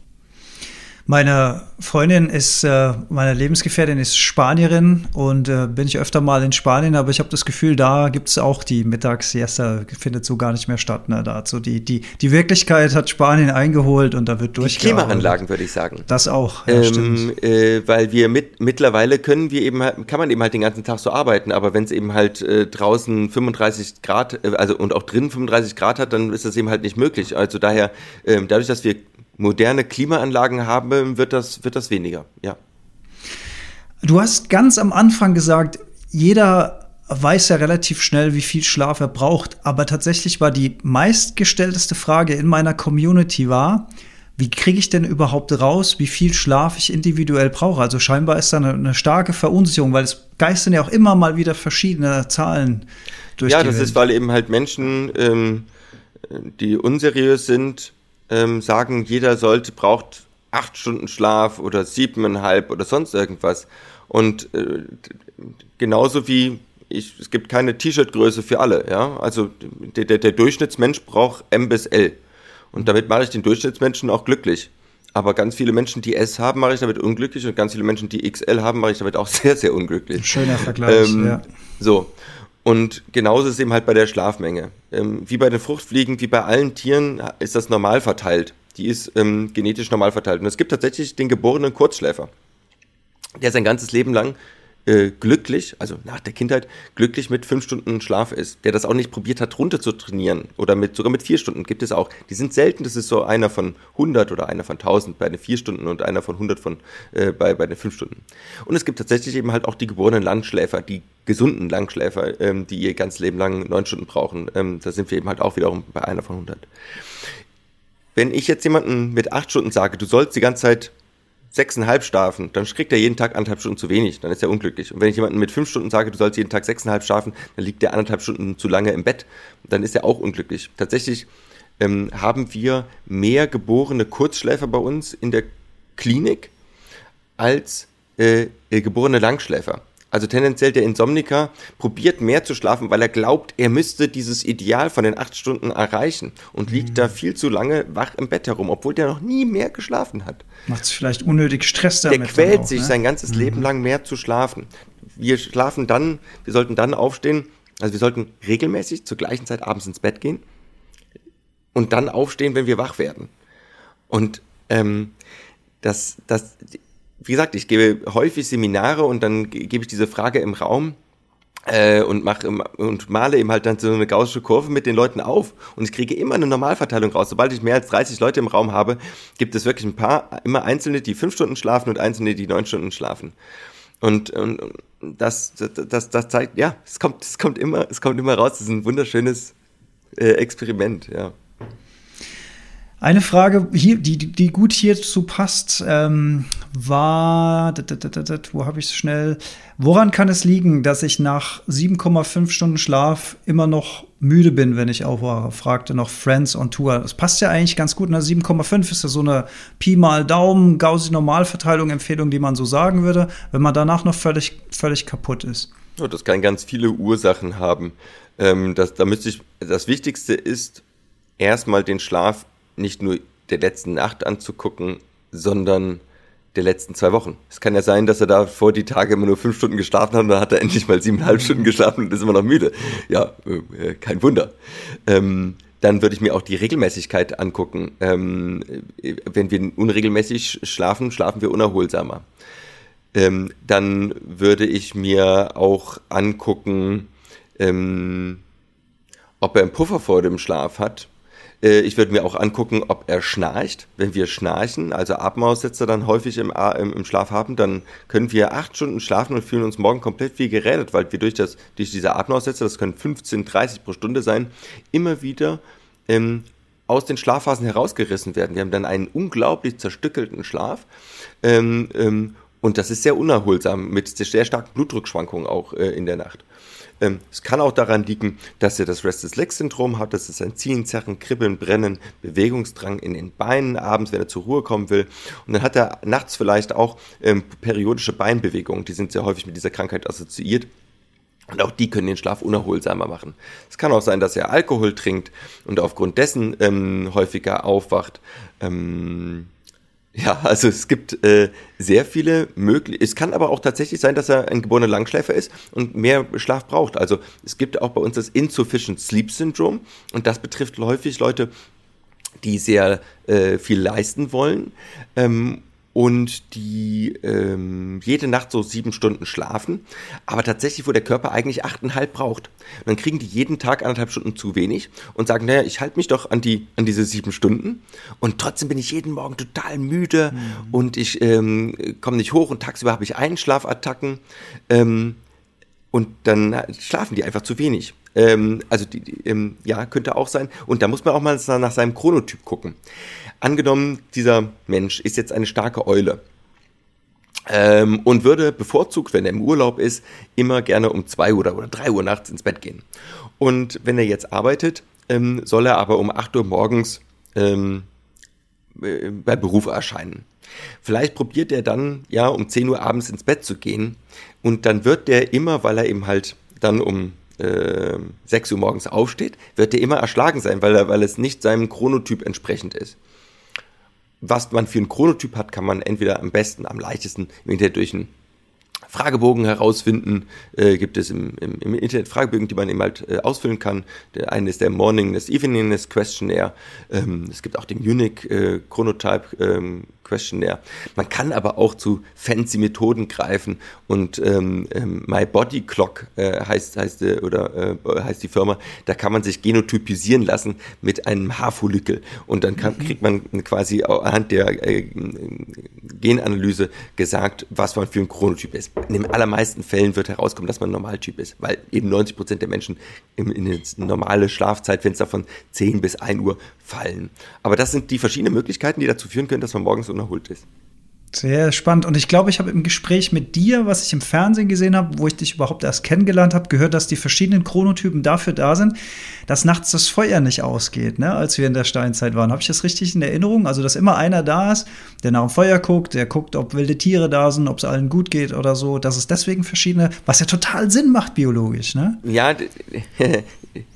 Meine Freundin ist, äh, meine Lebensgefährtin ist Spanierin und äh, bin ich öfter mal in Spanien, aber ich habe das Gefühl, da gibt es auch die Mittagssiesta, findet so gar nicht mehr statt. Ne? Da so die, die, die Wirklichkeit hat Spanien eingeholt und da wird durch. Klimaanlagen, würde ich sagen. Das auch, ja, ähm, äh, weil wir mit, mittlerweile können wir eben halt, kann man eben halt den ganzen Tag so arbeiten, aber wenn es eben halt äh, draußen 35 Grad, äh, also und auch drinnen 35 Grad hat, dann ist das eben halt nicht möglich. Also daher, ähm, dadurch, dass wir moderne Klimaanlagen haben, wird das, wird das weniger, ja. Du hast ganz am Anfang gesagt, jeder weiß ja relativ schnell, wie viel Schlaf er braucht. Aber tatsächlich war die meistgestellteste Frage in meiner Community war, wie kriege ich denn überhaupt raus, wie viel Schlaf ich individuell brauche? Also scheinbar ist da eine, eine starke Verunsicherung, weil es geistern ja auch immer mal wieder verschiedene Zahlen durch. Ja, das Welt. ist, weil eben halt Menschen, ähm, die unseriös sind, ähm, sagen, jeder sollte, braucht acht Stunden Schlaf oder siebeneinhalb oder sonst irgendwas. Und äh, genauso wie ich, es gibt keine T-Shirt-Größe für alle, ja. Also der, der, der Durchschnittsmensch braucht M bis L. Und damit mache ich den Durchschnittsmenschen auch glücklich. Aber ganz viele Menschen, die S haben, mache ich damit unglücklich und ganz viele Menschen, die XL haben, mache ich damit auch sehr, sehr unglücklich. Schöner Vergleich, ähm, ja. So. Und genauso ist es eben halt bei der Schlafmenge. Ähm, wie bei den Fruchtfliegen, wie bei allen Tieren ist das normal verteilt. Die ist ähm, genetisch normal verteilt. Und es gibt tatsächlich den geborenen Kurzschläfer, der sein ganzes Leben lang äh, glücklich, also nach der Kindheit, glücklich mit fünf Stunden Schlaf ist, der das auch nicht probiert hat, runter zu trainieren oder mit, sogar mit vier Stunden gibt es auch. Die sind selten, das ist so einer von 100 oder einer von 1000 bei den vier Stunden und einer von 100 von, äh, bei, bei den fünf Stunden. Und es gibt tatsächlich eben halt auch die geborenen Langschläfer, die gesunden Langschläfer, ähm, die ihr ganzes Leben lang neun Stunden brauchen. Ähm, da sind wir eben halt auch wiederum bei einer von 100. Wenn ich jetzt jemanden mit acht Stunden sage, du sollst die ganze Zeit sechseinhalb schlafen, dann kriegt er jeden Tag anderthalb Stunden zu wenig, dann ist er unglücklich. Und wenn ich jemanden mit fünf Stunden sage, du sollst jeden Tag sechseinhalb schlafen, dann liegt der anderthalb Stunden zu lange im Bett, dann ist er auch unglücklich. Tatsächlich ähm, haben wir mehr geborene Kurzschläfer bei uns in der Klinik als äh, geborene Langschläfer. Also tendenziell der Insomniker probiert mehr zu schlafen, weil er glaubt, er müsste dieses Ideal von den acht Stunden erreichen und liegt mhm. da viel zu lange wach im Bett herum, obwohl der noch nie mehr geschlafen hat. Macht es vielleicht unnötig Stress damit. Der quält auch, sich ne? sein ganzes mhm. Leben lang mehr zu schlafen. Wir schlafen dann, wir sollten dann aufstehen, also wir sollten regelmäßig zur gleichen Zeit abends ins Bett gehen und dann aufstehen, wenn wir wach werden. Und ähm, das, das, wie gesagt, ich gebe häufig Seminare und dann gebe ich diese Frage im Raum äh, und mache und male eben halt dann so eine gaussische Kurve mit den Leuten auf und ich kriege immer eine Normalverteilung raus. Sobald ich mehr als 30 Leute im Raum habe, gibt es wirklich ein paar, immer Einzelne, die fünf Stunden schlafen und Einzelne, die neun Stunden schlafen. Und, und das, das, das zeigt, ja, es kommt, es kommt immer, es kommt immer raus. Das ist ein wunderschönes äh, Experiment, ja. Eine Frage, hier, die, die gut hierzu passt, ähm, war, wo habe ich es schnell? Woran kann es liegen, dass ich nach 7,5 Stunden Schlaf immer noch müde bin, wenn ich aufwache? Fragte noch Friends on Tour. Das passt ja eigentlich ganz gut. 7,5 ne? ist ja so eine Pi mal Daumen, Gaußi Normalverteilung, Empfehlung, die man so sagen würde, wenn man danach noch völlig, völlig kaputt ist. Oh, das kann ganz viele Ursachen haben. Ähm, das, da müsste ich, das Wichtigste ist, erstmal den Schlaf nicht nur der letzten Nacht anzugucken, sondern der letzten zwei Wochen. Es kann ja sein, dass er da vor die Tage immer nur fünf Stunden geschlafen hat und dann hat er endlich mal siebeneinhalb Stunden geschlafen und ist immer noch müde. Ja, äh, kein Wunder. Ähm, dann würde ich mir auch die Regelmäßigkeit angucken. Ähm, wenn wir unregelmäßig schlafen, schlafen wir unerholsamer. Ähm, dann würde ich mir auch angucken, ähm, ob er einen Puffer vor dem Schlaf hat Äh, ich würde mir auch angucken, ob er schnarcht. Wenn wir schnarchen, also Atemaussetzer dann häufig im, im, Schlaf haben, dann können wir acht Stunden schlafen und fühlen uns morgen komplett wie gerädert, weil wir durch, das, durch diese Atemaussetzer, das können 15, 30 pro Stunde sein, immer wieder ähm, aus den Schlafphasen herausgerissen werden. Wir haben dann einen unglaublich zerstückelten Schlaf. Ähm, ähm, und das ist sehr unerholsam mit sehr starken Blutdruckschwankungen auch äh, in der Nacht. Ähm, es kann auch daran liegen, dass er das Restless Leg Syndrom hat. Das ist ein Ziehen, Zerren, Kribbeln, Brennen, Bewegungsdrang in den Beinen abends, wenn er zur Ruhe kommen will. Und dann hat er nachts vielleicht auch ähm, periodische Beinbewegungen. Die sind sehr häufig mit dieser Krankheit assoziiert. Und auch die können den Schlaf unerholsamer machen. Es kann auch sein, dass er Alkohol trinkt und aufgrund dessen ähm, häufiger aufwacht. Ähm, ja, also es gibt äh, sehr viele Möglichkeiten. Es kann aber auch tatsächlich sein, dass er ein geborener Langschläfer ist und mehr Schlaf braucht. Also es gibt auch bei uns das Insufficient Sleep Syndrome und das betrifft häufig Leute, die sehr äh, viel leisten wollen ähm, und die ähm, jede Nacht so sieben Stunden schlafen, aber tatsächlich, wo der Körper eigentlich achteinhalb braucht. Und dann kriegen die jeden Tag anderthalb Stunden zu wenig und sagen, naja, ich halte mich doch an, die, an diese sieben Stunden und trotzdem bin ich jeden Morgen total müde mhm. und ich ähm, komme nicht hoch und tagsüber habe ich Einschlafattacken ähm, und dann schlafen die einfach zu wenig. Ähm, also die, die ähm, ja, könnte auch sein. Und da muss man auch mal nach seinem Chronotyp gucken. Angenommen, dieser Mensch ist jetzt eine starke Eule. Ähm, und würde bevorzugt, wenn er im Urlaub ist, immer gerne um zwei Uhr oder drei Uhr nachts ins Bett gehen. Und wenn er jetzt arbeitet, ähm, soll er aber um acht Uhr morgens ähm, äh, bei Beruf erscheinen. Vielleicht probiert er dann, ja, um 10 Uhr abends ins Bett zu gehen und dann wird der immer, weil er eben halt dann um äh, 6 Uhr morgens aufsteht, wird er immer erschlagen sein, weil, er, weil es nicht seinem Chronotyp entsprechend ist was man für einen Chronotyp hat, kann man entweder am besten, am leichtesten im Internet durch einen Fragebogen herausfinden. Äh, gibt es im, im, im, Internet Fragebögen, die man eben halt äh, ausfüllen kann. Der eine ist der Morning, das Eveningness Questionnaire. Ähm, es gibt auch den Munich äh, Chronotype ähm, Questionnaire. Man kann aber auch zu fancy Methoden greifen und ähm, ähm, My Body Clock äh, heißt, heißt, äh, oder, äh, heißt die Firma. Da kann man sich genotypisieren lassen mit einem Haarfollikel und dann kann, mhm. kriegt man quasi anhand der äh, Genanalyse gesagt, was man für ein Chronotyp ist. In den allermeisten Fällen wird herauskommen, dass man ein Normaltyp ist, weil eben 90 Prozent der Menschen in, in das normale Schlafzeitfenster von 10 bis 1 Uhr fallen. Aber das sind die verschiedenen Möglichkeiten, die dazu führen können, dass man morgens unerholt ist. Sehr spannend. Und ich glaube, ich habe im Gespräch mit dir, was ich im Fernsehen gesehen habe, wo ich dich überhaupt erst kennengelernt habe, gehört, dass die verschiedenen Chronotypen dafür da sind, dass nachts das Feuer nicht ausgeht, ne? als wir in der Steinzeit waren. Habe ich das richtig in Erinnerung? Also, dass immer einer da ist, der nach dem Feuer guckt, der guckt, ob wilde Tiere da sind, ob es allen gut geht oder so. Dass es deswegen verschiedene, was ja total Sinn macht biologisch, ne? Ja,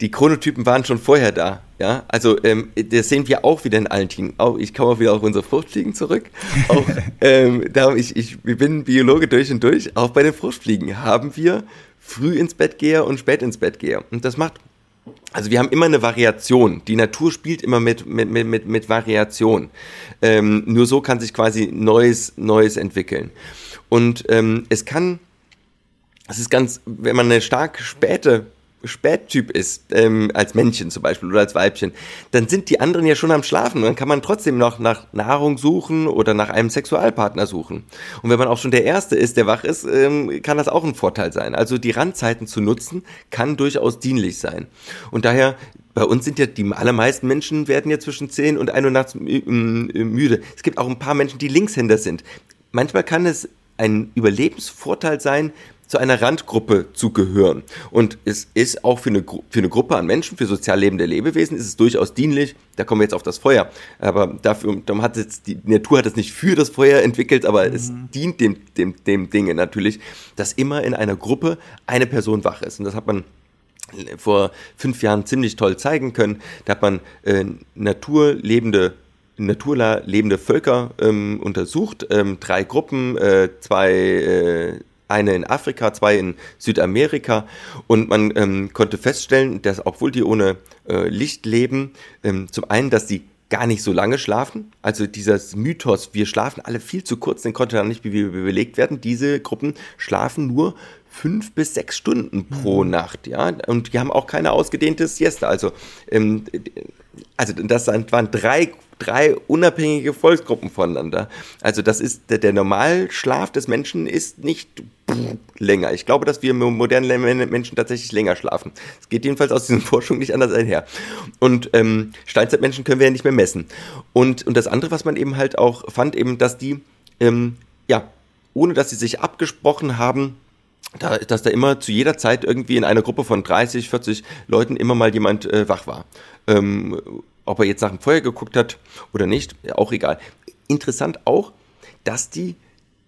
die Chronotypen waren schon vorher da. Ja, also ähm, das sehen wir auch wieder in allen Teams. Auch, ich komme auch wieder auf unsere Fruchtfliegen zurück. Auch, ähm, ich, ich, ich bin Biologe durch und durch. Auch bei den Fruchtfliegen haben wir früh ins Bett gehe und spät ins Bett gehe. Und das macht, also wir haben immer eine Variation. Die Natur spielt immer mit, mit, mit, mit, mit Variation. Ähm, nur so kann sich quasi Neues, Neues entwickeln. Und ähm, es kann, es ist ganz, wenn man eine stark späte Spättyp ist, ähm, als Männchen zum Beispiel oder als Weibchen, dann sind die anderen ja schon am Schlafen. Und dann kann man trotzdem noch nach Nahrung suchen oder nach einem Sexualpartner suchen. Und wenn man auch schon der Erste ist, der wach ist, ähm, kann das auch ein Vorteil sein. Also die Randzeiten zu nutzen, kann durchaus dienlich sein. Und daher bei uns sind ja die allermeisten Menschen werden ja zwischen 10 und 1 Uhr nachts müde. Es gibt auch ein paar Menschen, die Linkshänder sind. Manchmal kann es ein Überlebensvorteil sein, zu einer Randgruppe zu gehören. Und es ist auch für eine, für eine Gruppe an Menschen, für sozial lebende Lebewesen, ist es durchaus dienlich. Da kommen wir jetzt auf das Feuer. Aber dafür, darum hat jetzt die Natur hat es nicht für das Feuer entwickelt, aber mhm. es dient dem, dem, dem Dinge natürlich, dass immer in einer Gruppe eine Person wach ist. Und das hat man vor fünf Jahren ziemlich toll zeigen können. Da hat man äh, naturlebende naturlebende Völker ähm, untersucht, ähm, drei Gruppen, äh, zwei äh, eine in Afrika, zwei in Südamerika. Und man ähm, konnte feststellen, dass obwohl die ohne äh, Licht leben, ähm, zum einen, dass die gar nicht so lange schlafen. Also dieser Mythos, wir schlafen alle viel zu kurz, den konnte dann nicht belegt werden. Diese Gruppen schlafen nur fünf bis sechs Stunden pro mhm. Nacht, ja. Und die haben auch keine ausgedehnte Siesta. Also, ähm, also das waren drei, drei unabhängige Volksgruppen voneinander. Also das ist der, der Normalschlaf des Menschen ist nicht länger. Ich glaube, dass wir modernen Menschen tatsächlich länger schlafen. Es geht jedenfalls aus diesen Forschungen nicht anders einher. Und ähm, Steinzeitmenschen können wir ja nicht mehr messen. Und, und das andere, was man eben halt auch fand, eben, dass die, ähm, ja, ohne dass sie sich abgesprochen haben, da, dass da immer zu jeder Zeit irgendwie in einer Gruppe von 30, 40 Leuten immer mal jemand äh, wach war. Ähm, ob er jetzt nach dem Feuer geguckt hat oder nicht, ja, auch egal. Interessant auch, dass die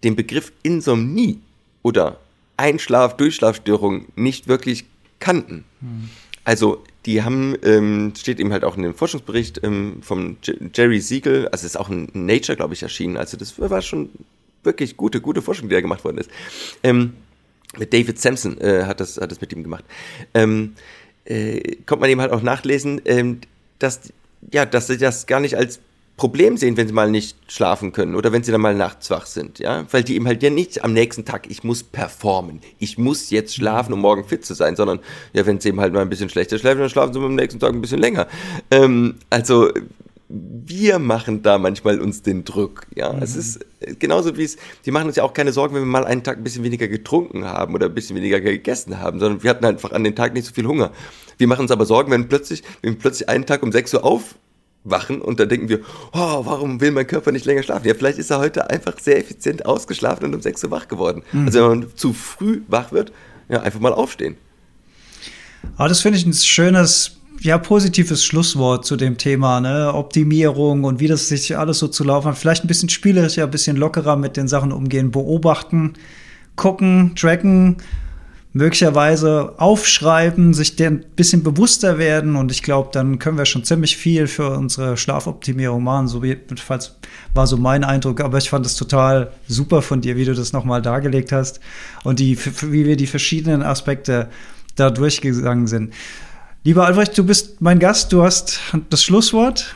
den Begriff Insomnie oder Einschlaf, Durchschlafstörung nicht wirklich kannten. Hm. Also die haben, ähm, steht eben halt auch in dem Forschungsbericht ähm, vom Jerry Siegel, also ist auch in Nature, glaube ich, erschienen. Also das war schon wirklich gute, gute Forschung, die da gemacht worden ist. Ähm, mit David Sampson äh, hat, das, hat das mit ihm gemacht. Ähm, äh, kommt man eben halt auch nachlesen, ähm, dass, ja, dass sie das gar nicht als Problem sehen, wenn sie mal nicht schlafen können oder wenn sie dann mal nachts wach sind, ja, weil die eben halt ja nicht am nächsten Tag, ich muss performen, ich muss jetzt schlafen, um morgen fit zu sein, sondern ja, wenn sie eben halt mal ein bisschen schlechter schlafen, dann schlafen sie am nächsten Tag ein bisschen länger. Ähm, also wir machen da manchmal uns den Druck. Ja, mhm. es ist genauso wie es, die machen uns ja auch keine Sorgen, wenn wir mal einen Tag ein bisschen weniger getrunken haben oder ein bisschen weniger gegessen haben, sondern wir hatten einfach an den Tag nicht so viel Hunger. Wir machen uns aber Sorgen, wenn plötzlich, wenn wir plötzlich einen Tag um 6 Uhr aufwachen und dann denken wir, oh, warum will mein Körper nicht länger schlafen? Ja, vielleicht ist er heute einfach sehr effizient ausgeschlafen und um 6 Uhr wach geworden. Mhm. Also wenn man zu früh wach wird, ja, einfach mal aufstehen. Aber das finde ich ein schönes ja, positives Schlusswort zu dem Thema, ne? Optimierung und wie das sich alles so zu laufen hat. Vielleicht ein bisschen spielerischer, ein bisschen lockerer mit den Sachen umgehen, beobachten, gucken, tracken, möglicherweise aufschreiben, sich ein bisschen bewusster werden und ich glaube, dann können wir schon ziemlich viel für unsere Schlafoptimierung machen. So jedenfalls war so mein Eindruck, aber ich fand es total super von dir, wie du das nochmal dargelegt hast und die, wie wir die verschiedenen Aspekte da durchgegangen sind. Lieber Albrecht, du bist mein Gast, du hast das Schlusswort.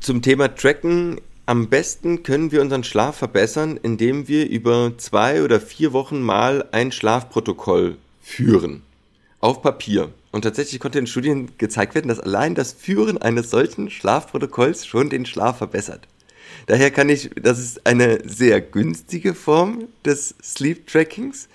Zum Thema Tracken. Am besten können wir unseren Schlaf verbessern, indem wir über zwei oder vier Wochen mal ein Schlafprotokoll führen. Auf Papier. Und tatsächlich konnte in Studien gezeigt werden, dass allein das Führen eines solchen Schlafprotokolls schon den Schlaf verbessert. Daher kann ich, das ist eine sehr günstige Form des Sleep Trackings.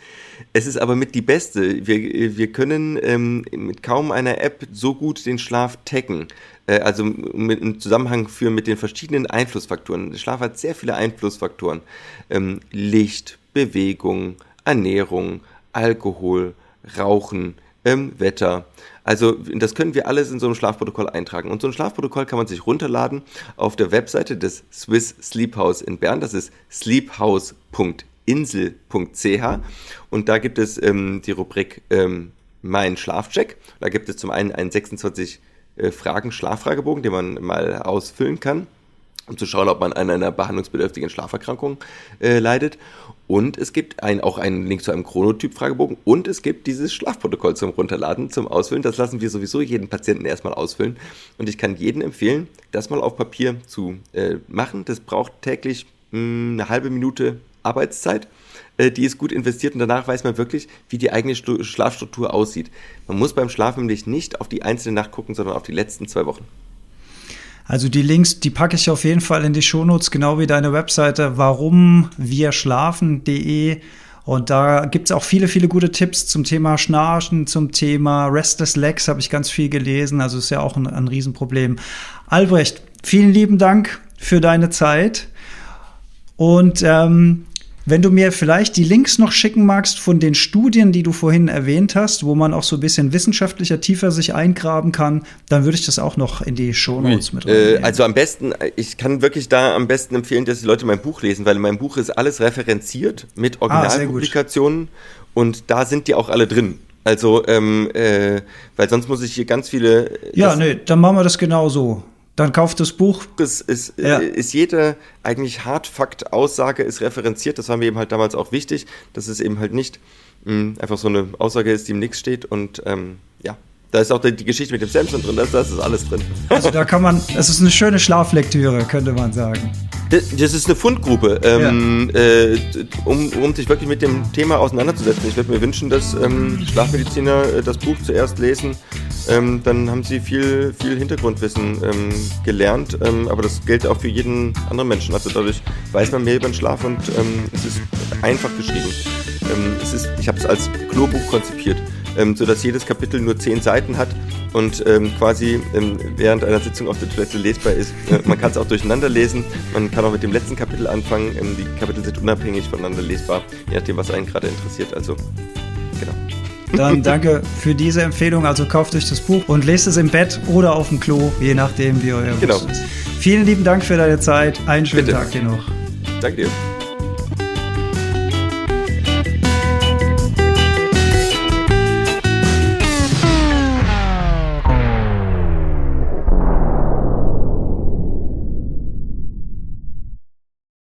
Es ist aber mit die beste. Wir, wir können ähm, mit kaum einer App so gut den Schlaf taggen. Äh, also mit, im Zusammenhang führen mit den verschiedenen Einflussfaktoren. Der Schlaf hat sehr viele Einflussfaktoren. Ähm, Licht, Bewegung, Ernährung, Alkohol, Rauchen, ähm, Wetter. Also das können wir alles in so einem Schlafprotokoll eintragen. Und so ein Schlafprotokoll kann man sich runterladen auf der Webseite des Swiss Sleep House in Bern. Das ist sleephouse.insel.ch und da gibt es ähm, die Rubrik ähm, Mein Schlafcheck. Da gibt es zum einen einen 26 äh, Fragen Schlaffragebogen, den man mal ausfüllen kann um zu schauen, ob man an einer behandlungsbedürftigen Schlaferkrankung äh, leidet. Und es gibt ein, auch einen Link zu einem Chronotyp-Fragebogen und es gibt dieses Schlafprotokoll zum Runterladen, zum Ausfüllen. Das lassen wir sowieso jeden Patienten erstmal ausfüllen. Und ich kann jedem empfehlen, das mal auf Papier zu äh, machen. Das braucht täglich mh, hm, eine halbe Minute Arbeitszeit. Äh, die ist gut investiert und danach weiß man wirklich, wie die eigene Schlafstruktur aussieht. Man muss beim Schlafen nämlich nicht auf die einzelne Nacht gucken, sondern auf die letzten zwei Wochen. Also die Links, die packe ich auf jeden Fall in die Shownotes, genau wie deine Webseite warumwirschlafen.de. Und da gibt es auch viele, viele gute Tipps zum Thema Schnarchen, zum Thema Restless Legs habe ich ganz viel gelesen. Also ist ja auch ein, ein Riesenproblem. Albrecht, vielen lieben Dank für deine Zeit. Und ähm, wenn du mir vielleicht die Links noch schicken magst von den Studien, die du vorhin erwähnt hast, wo man auch so ein bisschen wissenschaftlicher tiefer sich eingraben kann, dann würde ich das auch noch in die Shownotes mit reinnehmen. Äh, also am besten, ich kann wirklich da am besten empfehlen, dass die Leute mein Buch lesen, weil in meinem Buch ist alles referenziert mit ah, Originalpublikationen ah, und da sind die auch alle drin. Also, ähm, äh, weil sonst muss ich hier ganz viele. Ja, nee, dann machen wir das genau so. Dann kauft das Buch. Es ist, ja. ist jede eigentlich Hardfakt-Aussage ist referenziert. Das war mir eben halt damals auch wichtig, dass es eben halt nicht mh, hm, einfach so eine Aussage ist, die im Nix steht. Und ähm, ja, da ist auch die, die, Geschichte mit dem Samson drin. Das, das ist alles drin. Also da kann man, es ist eine schöne Schlaflektüre, könnte man sagen. Das ist eine Fundgrube, ähm, ja. äh, um, um sich wirklich mit dem Thema auseinanderzusetzen. Ich würde mir wünschen, dass ähm, Schlafmediziner äh, das Buch zuerst lesen. Ähm, dann haben sie viel, viel Hintergrundwissen ähm, gelernt, ähm, aber das gilt auch für jeden anderen Menschen. Also dadurch weiß man mehr über den Schlaf und ähm, es ist einfach geschrieben. es ist, ich habe es als Klobuch konzipiert, sodass jedes Kapitel nur zehn Seiten hat und ähm, quasi ähm, während einer Sitzung auf der Toilette lesbar ist. Äh, man kann es auch durcheinander lesen, man kann auch mit dem letzten Kapitel anfangen. Ähm, die Kapitel sind unabhängig voneinander lesbar, je nachdem, was einen gerade interessiert. Also, genau. Dann danke für diese Empfehlung. Also kauft euch das Buch und lest es im Bett oder auf dem Klo, je nachdem, wie euer genau. ist. Vielen lieben Dank für deine Zeit. Einen schönen Bitte. Tag dir noch. Danke dir.